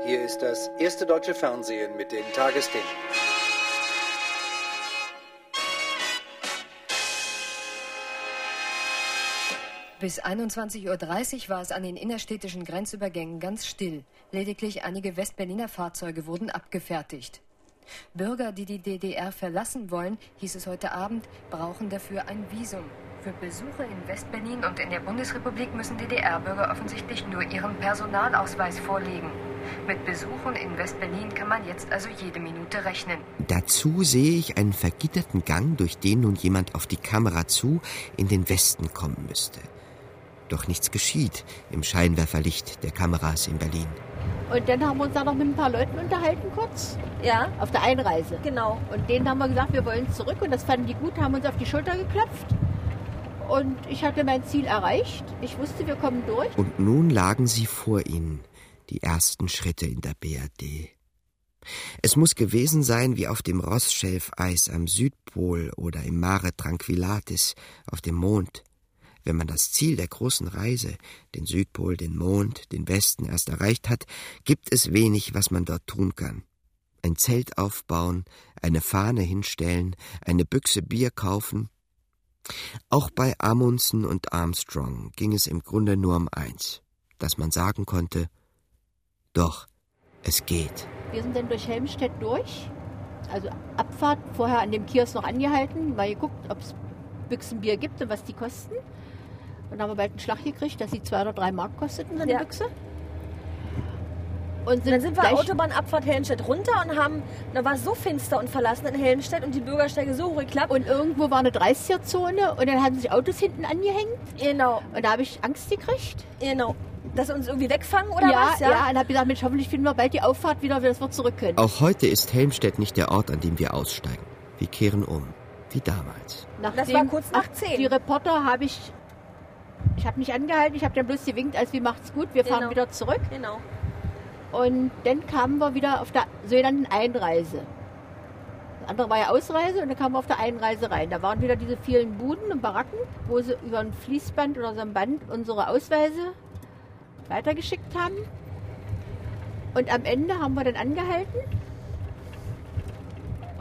Hier ist das erste deutsche Fernsehen mit den Tagesthemen. Bis 21.30 Uhr war es an den innerstädtischen Grenzübergängen ganz still. Lediglich einige Westberliner Fahrzeuge wurden abgefertigt. Bürger, die die DDR verlassen wollen, hieß es heute Abend, brauchen dafür ein Visum. Für Besuche in Westberlin und in der Bundesrepublik müssen DDR-Bürger offensichtlich nur ihren Personalausweis vorlegen. Mit Besuchen in Westberlin kann man jetzt also jede Minute rechnen. Dazu sehe ich einen vergitterten Gang, durch den nun jemand auf die Kamera zu in den Westen kommen müsste. Doch nichts geschieht im Scheinwerferlicht der Kameras in Berlin. Und dann haben wir uns da noch mit ein paar Leuten unterhalten kurz. Ja. Auf der Einreise. Genau. Und denen haben wir gesagt, wir wollen zurück. Und das fanden die gut, haben uns auf die Schulter geklopft. Und ich hatte mein Ziel erreicht. Ich wusste, wir kommen durch. Und nun lagen sie vor ihnen, die ersten Schritte in der BRD. Es muss gewesen sein wie auf dem Rossschelfeis am Südpol oder im Mare Tranquillatis auf dem Mond. Wenn man das Ziel der großen Reise, den Südpol, den Mond, den Westen erst erreicht hat, gibt es wenig, was man dort tun kann. Ein Zelt aufbauen, eine Fahne hinstellen, eine Büchse Bier kaufen. Auch bei Amundsen und Armstrong ging es im Grunde nur um eins, dass man sagen konnte, doch, es geht. Wir sind dann durch Helmstedt durch. Also Abfahrt, vorher an dem Kiosk noch angehalten, mal geguckt, ob es Büchsenbier gibt und was die kosten. Und dann haben wir bald einen Schlag gekriegt, dass sie zwei oder drei Mark kosteten, so eine Ja. Büchse. Und, dann sind wir Autobahnabfahrt Helmstedt runter und haben, da war es so finster und verlassen in Helmstedt und die Bürgersteige so hochgeklappt. Und irgendwo war eine 30er-Zone und dann haben sich Autos hinten angehängt. Genau. Und da habe ich Angst gekriegt. Genau. Dass sie uns irgendwie wegfangen oder ja, was? Ja, ja. Und habe gedacht, Mensch, hoffentlich finden wir bald die Auffahrt wieder, dass wir zurück können. Auch heute ist Helmstedt nicht der Ort, an dem wir aussteigen. Wir kehren um, wie damals. Nachdem, das war kurz nach zehn. Die Reporter habe ich, ich habe nicht angehalten, ich habe dann bloß gewinkt, als wie macht's gut, wir fahren Genau. wieder zurück. Genau. Und dann kamen wir wieder auf der sogenannten Einreise. Das andere war ja Ausreise und dann kamen wir auf der Einreise rein. Da waren wieder diese vielen Buden und Baracken, wo sie über ein Fließband oder so ein Band unsere Ausweise weitergeschickt haben. Und am Ende haben wir dann angehalten.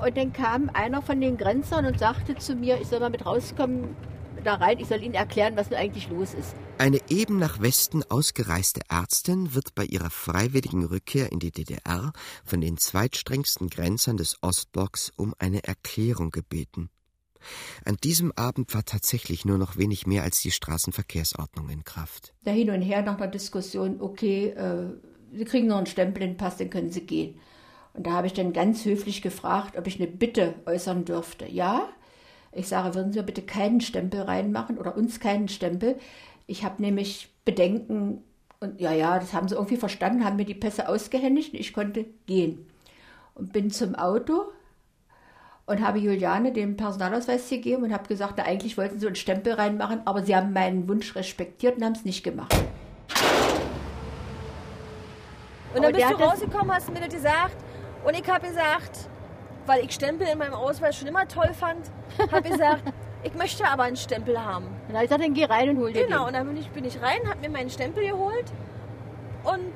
Und dann kam einer von den Grenzern und sagte zu mir, ich soll mal mit rauskommen, da rein, ich soll Ihnen erklären, was nun eigentlich los ist. Eine eben nach Westen ausgereiste Ärztin wird bei ihrer freiwilligen Rückkehr in die DDR von den zweitstrengsten Grenzern des Ostblocks um eine Erklärung gebeten. An diesem Abend war tatsächlich nur noch wenig mehr als die Straßenverkehrsordnung in Kraft. Da hin und her nach einer Diskussion, okay, äh, Sie kriegen noch einen Stempel in den Pass, dann können Sie gehen. Und da habe ich dann ganz höflich gefragt, ob ich eine Bitte äußern dürfte. Ja, ich sage, würden Sie bitte keinen Stempel reinmachen oder uns keinen Stempel. Ich habe nämlich Bedenken und ja, ja, das haben sie irgendwie verstanden, haben mir die Pässe ausgehändigt und ich konnte gehen. Und bin zum Auto und habe Juliane den Personalausweis gegeben und habe gesagt, na, eigentlich wollten sie einen Stempel reinmachen, aber sie haben meinen Wunsch respektiert und haben es nicht gemacht. Und Aber dann bist der du rausgekommen, hast mir das gesagt. Und ich habe gesagt, weil ich Stempel in meinem Ausweis schon immer toll fand, habe gesagt, ich möchte aber einen Stempel haben. Und dann habe ich gesagt, dann geh rein und hol dir Genau, den. und dann bin ich, bin ich rein, habe mir meinen Stempel geholt und Und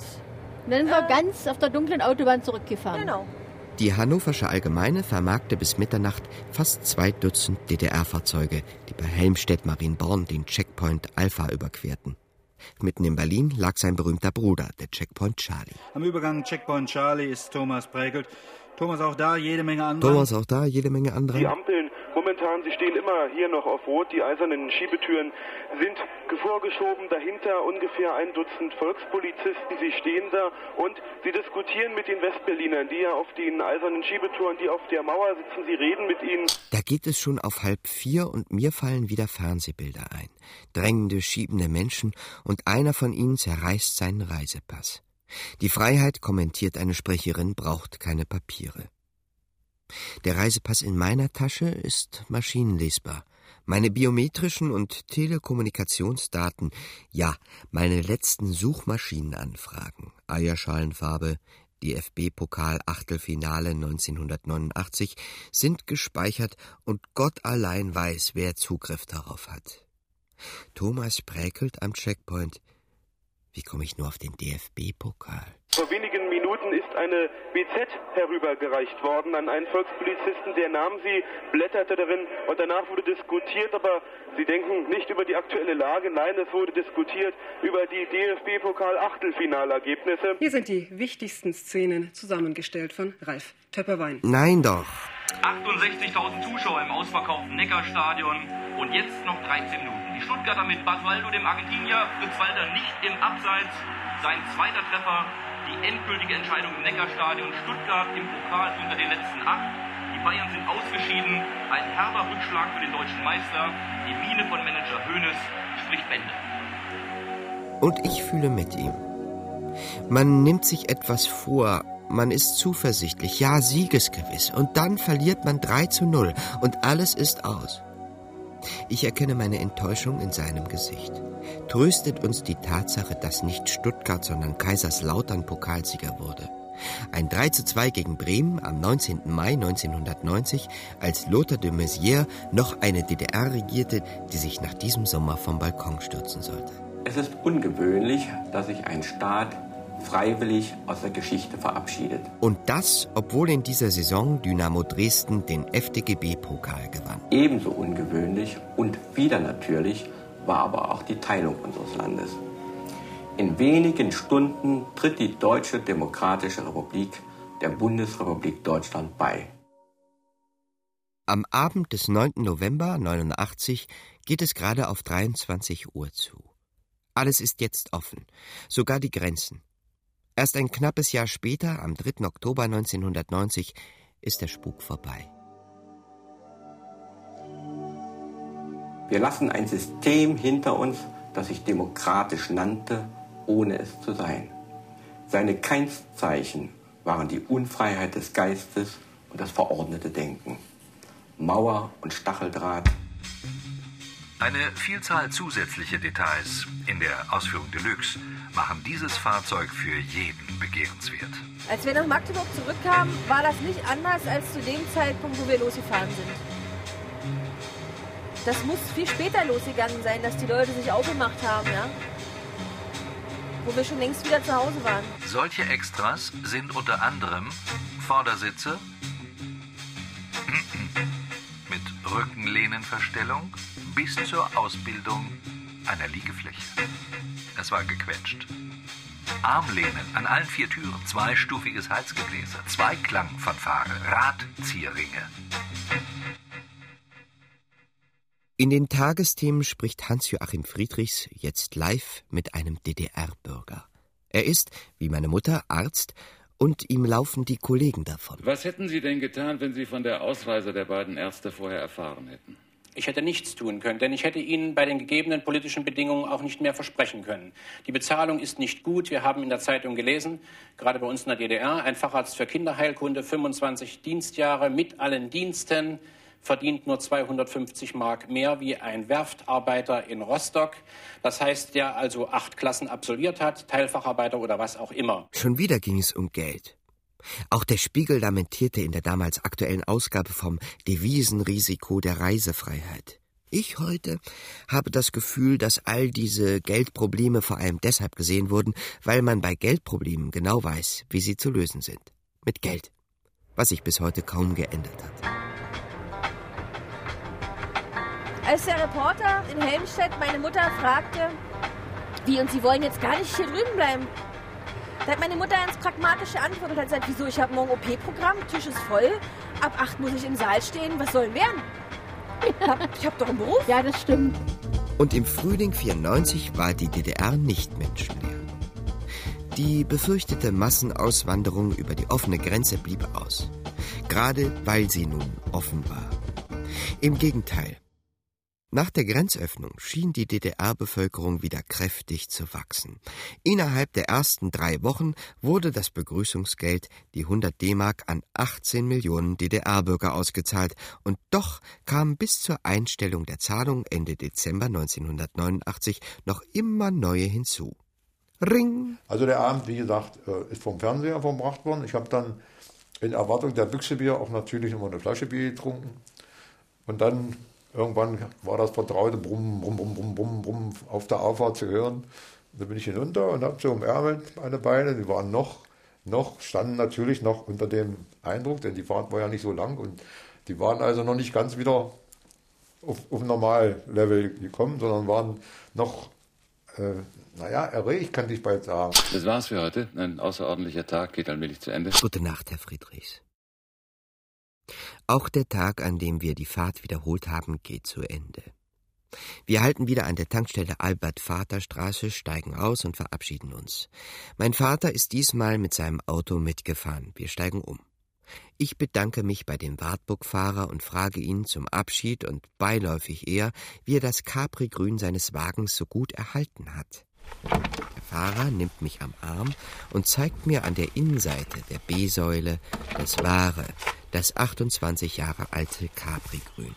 dann sind wir ganz auf der dunklen Autobahn zurückgefahren. genau. Die Hannoversche Allgemeine vermerkte bis Mitternacht fast zwei Dutzend DDR-Fahrzeuge, die bei Helmstedt-Marienborn den Checkpoint Alpha überquerten. Mitten in Berlin lag sein berühmter Bruder, der Checkpoint Charlie. Am Übergang Checkpoint Charlie ist Thomas Prägelt. Thomas auch da, jede Menge andere. Thomas auch da, jede Menge Die anderer. Ampeln momentan, sie stehen immer hier noch auf Rot. Die eisernen Schiebetüren sind vorgeschoben. Dahinter ungefähr ein Dutzend Volkspolizisten. Sie stehen da und sie diskutieren mit den Westberlinern, die ja auf den eisernen Schiebetüren, die auf der Mauer sitzen. Sie reden mit ihnen. Da geht es schon auf halb vier und mir fallen wieder Fernsehbilder ein. Drängende, schiebende Menschen und einer von ihnen zerreißt seinen Reisepass. Die Freiheit, kommentiert eine Sprecherin, braucht keine Papiere. Der Reisepass in meiner Tasche ist maschinenlesbar. Meine biometrischen und Telekommunikationsdaten, ja, meine letzten Suchmaschinenanfragen, Eierschalenfarbe, DFB-Pokal Achtelfinale 1989, sind gespeichert und Gott allein weiß, wer Zugriff darauf hat. Thomas präkelt am Checkpoint. Wie komme ich nur auf den DFB-Pokal? Vor wenigen Minuten ist eine BZ herübergereicht worden an einen Volkspolizisten. Der nahm sie, blätterte darin und danach wurde diskutiert, aber Sie denken nicht über die aktuelle Lage, nein, es wurde diskutiert über die DFB-Pokal-Achtelfinalergebnisse. Hier sind die wichtigsten Szenen zusammengestellt von Ralf Töpperwein. Nein doch. 68.000 Zuschauer im ausverkauften Neckarstadion und jetzt noch 13 Minuten. Die Stuttgarter mit Basualdo, dem Argentinier, Fritz Walter nicht im Abseits. Sein zweiter Treffer, die endgültige Entscheidung im Neckarstadion. Stuttgart im Pokal unter den letzten acht. Die Bayern sind ausgeschieden. Ein herber Rückschlag für den deutschen Meister. Die Miene von Manager Hoeneß spricht Bände. Und ich fühle mit ihm. Man nimmt sich etwas vor, man ist zuversichtlich, ja siegesgewiss, und dann verliert man 3 zu 0 und alles ist aus. Ich erkenne meine Enttäuschung in seinem Gesicht. Tröstet uns die Tatsache, dass nicht Stuttgart, sondern Kaiserslautern Pokalsieger wurde. Ein 3 zu 2 gegen Bremen am 19. Mai 1990, als Lothar de Maizière noch eine DDR regierte, die sich nach diesem Sommer vom Balkon stürzen sollte. Es ist ungewöhnlich, dass sich ein Staat freiwillig aus der Geschichte verabschiedet. Und das, obwohl in dieser Saison Dynamo Dresden den FDGB-Pokal gewann. Ebenso ungewöhnlich und wieder natürlich war aber auch die Teilung unseres Landes. In wenigen Stunden tritt die Deutsche Demokratische Republik der Bundesrepublik Deutschland bei. Am Abend des 9. November 89 geht es gerade auf 23 Uhr zu. Alles ist jetzt offen, sogar die Grenzen. Erst ein knappes Jahr später, am 3. Oktober 1990, ist der Spuk vorbei. Wir lassen ein System hinter uns, das sich demokratisch nannte, ohne es zu sein. Seine Keinszeichen waren die Unfreiheit des Geistes und das verordnete Denken. Mauer und Stacheldraht. Eine Vielzahl zusätzliche Details in der Ausführung Deluxe machen dieses Fahrzeug für jeden begehrenswert. Als wir nach Magdeburg zurückkamen, war das nicht anders als zu dem Zeitpunkt, wo wir losgefahren sind. Das muss viel später losgegangen sein, dass die Leute sich aufgemacht haben, ja? Wo wir schon längst wieder zu Hause waren. Solche Extras sind unter anderem Vordersitze mit Rückenlehnenverstellung bis zur Ausbildung einer Liegefläche. Es war gequetscht. Armlehnen an allen vier Türen, zweistufiges Heizgebläse, Zweiklangfanfare, Radzierringe. In den Tagesthemen spricht Hans-Joachim Friedrichs jetzt live mit einem DDR-Bürger. Er ist, wie meine Mutter, Arzt und ihm laufen die Kollegen davon. Was hätten Sie denn getan, wenn Sie von der Ausreise der beiden Ärzte vorher erfahren hätten? Ich hätte nichts tun können, denn ich hätte Ihnen bei den gegebenen politischen Bedingungen auch nicht mehr versprechen können. Die Bezahlung ist nicht gut. Wir haben in der Zeitung gelesen, gerade bei uns in der DDR, ein Facharzt für Kinderheilkunde, 25 Dienstjahre mit allen Diensten, verdient nur 250 Mark mehr wie ein Werftarbeiter in Rostock. Das heißt, der also acht Klassen absolviert hat, Teilfacharbeiter oder was auch immer. Schon wieder ging es um Geld. Auch der Spiegel lamentierte in der damals aktuellen Ausgabe vom Devisenrisiko der Reisefreiheit. Ich heute habe das Gefühl, dass all diese Geldprobleme vor allem deshalb gesehen wurden, weil man bei Geldproblemen genau weiß, wie sie zu lösen sind. Mit Geld. Was sich bis heute kaum geändert hat. Als der Reporter in Helmstedt meine Mutter fragte, wie und Sie wollen jetzt gar nicht hier drüben bleiben, da hat meine Mutter ganz pragmatische Antwort und hat gesagt, wieso, ich habe morgen OP-Programm, Tisch ist voll, ab acht muss ich im Saal stehen, was soll denn werden? Ich habe hab doch einen Beruf. Ja, das stimmt. Und im Frühling 94 war die DDR nicht menschenleer. Die befürchtete Massenauswanderung über die offene Grenze blieb aus. Gerade weil sie nun offen war. Im Gegenteil, nach der Grenzöffnung schien die DDR-Bevölkerung wieder kräftig zu wachsen. Innerhalb der ersten drei Wochen wurde das Begrüßungsgeld, die 100 D-Mark, an 18 Millionen DDR-Bürger ausgezahlt. Und doch kamen bis zur Einstellung der Zahlung Ende Dezember 1989 noch immer neue hinzu. Ring! Also der Abend, wie gesagt, äh, ist vom Fernseher verbracht worden. Ich habe dann in Erwartung der Büchsebier auch natürlich immer eine Flasche Bier getrunken. Und dann Irgendwann war das vertraute Brumm, Brumm, Brumm, Brumm, Brumm, Brumm auf der Auffahrt zu hören. Und dann bin ich hinunter und habe so umärmelt meine Beine. Die waren noch, noch, standen natürlich noch unter dem Eindruck, denn die Fahrt war ja nicht so lang und die waren also noch nicht ganz wieder auf, auf Normallevel gekommen, sondern waren noch, äh, naja, erregt, kann ich bald sagen. Das war's für heute. Ein außerordentlicher Tag geht allmählich zu Ende. Gute Nacht, Herr Friedrichs. Auch der Tag, an dem wir die Fahrt wiederholt haben, geht zu Ende. Wir halten wieder an der Tankstelle Albert-Vater-Straße, steigen aus und verabschieden uns. Mein Vater ist diesmal mit seinem Auto mitgefahren. Wir steigen um. Ich bedanke mich bei dem Wartburg-Fahrer und frage ihn zum Abschied und beiläufig eher, wie er das Capri-Grün seines Wagens so gut erhalten hat. Der Fahrer nimmt mich am Arm und zeigt mir an der Innenseite der B-Säule das wahre, das 28 Jahre alte Capri-Grün.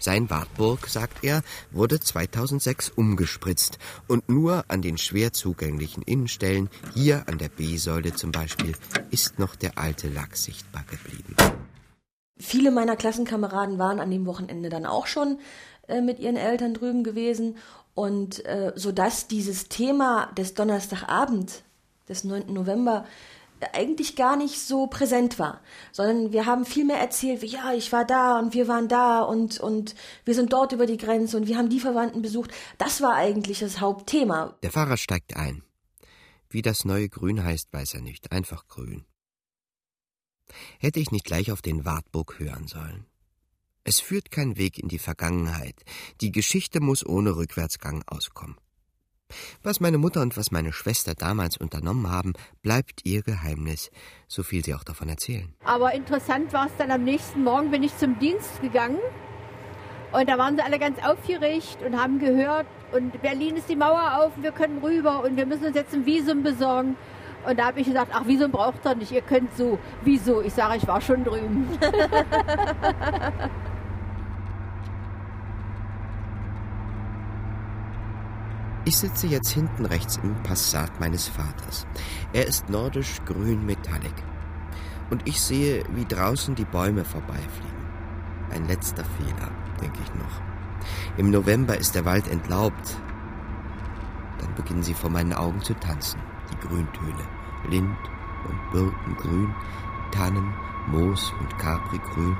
Sein Wartburg, sagt er, wurde 2006 umgespritzt und nur an den schwer zugänglichen Innenstellen, hier an der B-Säule zum Beispiel, ist noch der alte Lack sichtbar geblieben. Viele meiner Klassenkameraden waren an dem Wochenende dann auch schon äh, mit ihren Eltern drüben gewesen und äh, so dass dieses Thema des Donnerstagabend des 9. November eigentlich gar nicht so präsent war, sondern wir haben viel mehr erzählt, wie ja, ich war da und wir waren da und und wir sind dort über die Grenze und wir haben die Verwandten besucht. Das war eigentlich das Hauptthema. Der Fahrer steigt ein. Wie das neue Grün heißt, weiß er nicht, einfach grün. Hätte ich nicht gleich auf den Wartburg hören sollen. Es führt kein Weg in die Vergangenheit. Die Geschichte muss ohne Rückwärtsgang auskommen. Was meine Mutter und was meine Schwester damals unternommen haben, bleibt ihr Geheimnis, so viel sie auch davon erzählen. Aber interessant war es dann am nächsten Morgen, bin ich zum Dienst gegangen und da waren sie alle ganz aufgeregt und haben gehört, und Berlin ist die Mauer auf, wir können rüber und wir müssen uns jetzt ein Visum besorgen. Und da habe ich gesagt, ach, Visum braucht ihr nicht, ihr könnt so. Wieso? Ich sage, ich war schon drüben. Ich sitze jetzt hinten rechts im Passat meines Vaters. Er ist nordisch grün metallic. Und ich sehe, wie draußen die Bäume vorbeifliegen. Ein letzter Fehler, denke ich noch. Im November ist der Wald entlaubt. Dann beginnen sie vor meinen Augen zu tanzen, die Grüntöne. Lind und Birkengrün, Tannen, Moos und Caprigrün.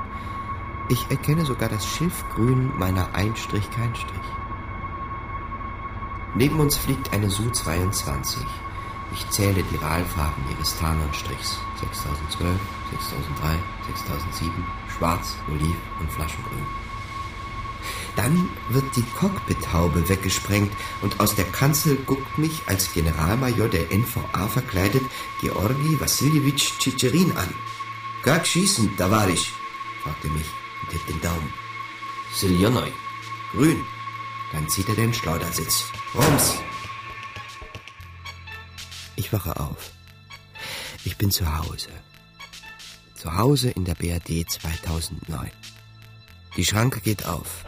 Ich erkenne sogar das Schilfgrün meiner Einstrich-Keinstrich. Neben uns fliegt eine Su-22. Ich zähle die Wahlfarben ihres Tarnanstrichs. 6012, 6003, 6007, schwarz, oliv und flaschengrün. Dann wird die Cockpithaube weggesprengt und aus der Kanzel guckt mich als Generalmajor der NVA verkleidet Georgi Wassiljewitsch Tschitscherin an. Как schießen, Tavarisch? fragt er mich und hebt den Daumen. Siljonoi. Grün. dann zieht er den Schleudersitz. Rums. Ich wache auf. Ich bin zu Hause. Zu Hause in der BRD 2009. Die Schranke geht auf.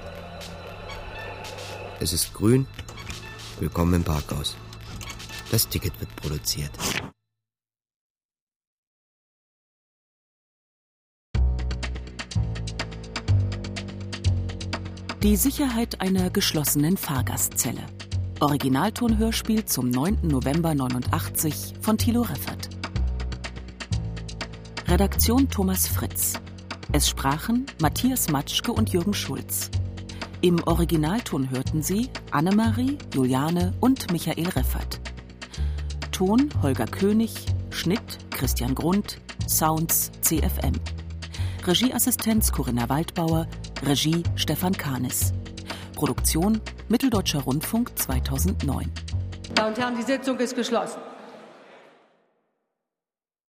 Es ist grün. Willkommen im Parkhaus. Das Ticket wird produziert. Die Sicherheit einer geschlossenen Fahrgastzelle. Originaltonhörspiel zum 9. November 89 von Thilo Reffert. Redaktion Thomas Fritz. Es sprachen Matthias Matschke und Jürgen Schulz. Im Originalton hörten Sie Annemarie, Juliane und Michael Reffert. Ton Holger König, Schnitt Christian Grund, Sounds CFM. Regieassistenz Corinna Waldbauer, Regie Stefan Kahnis. Produktion Mitteldeutscher Rundfunk 2009. Damen und Herren, die Sitzung ist geschlossen.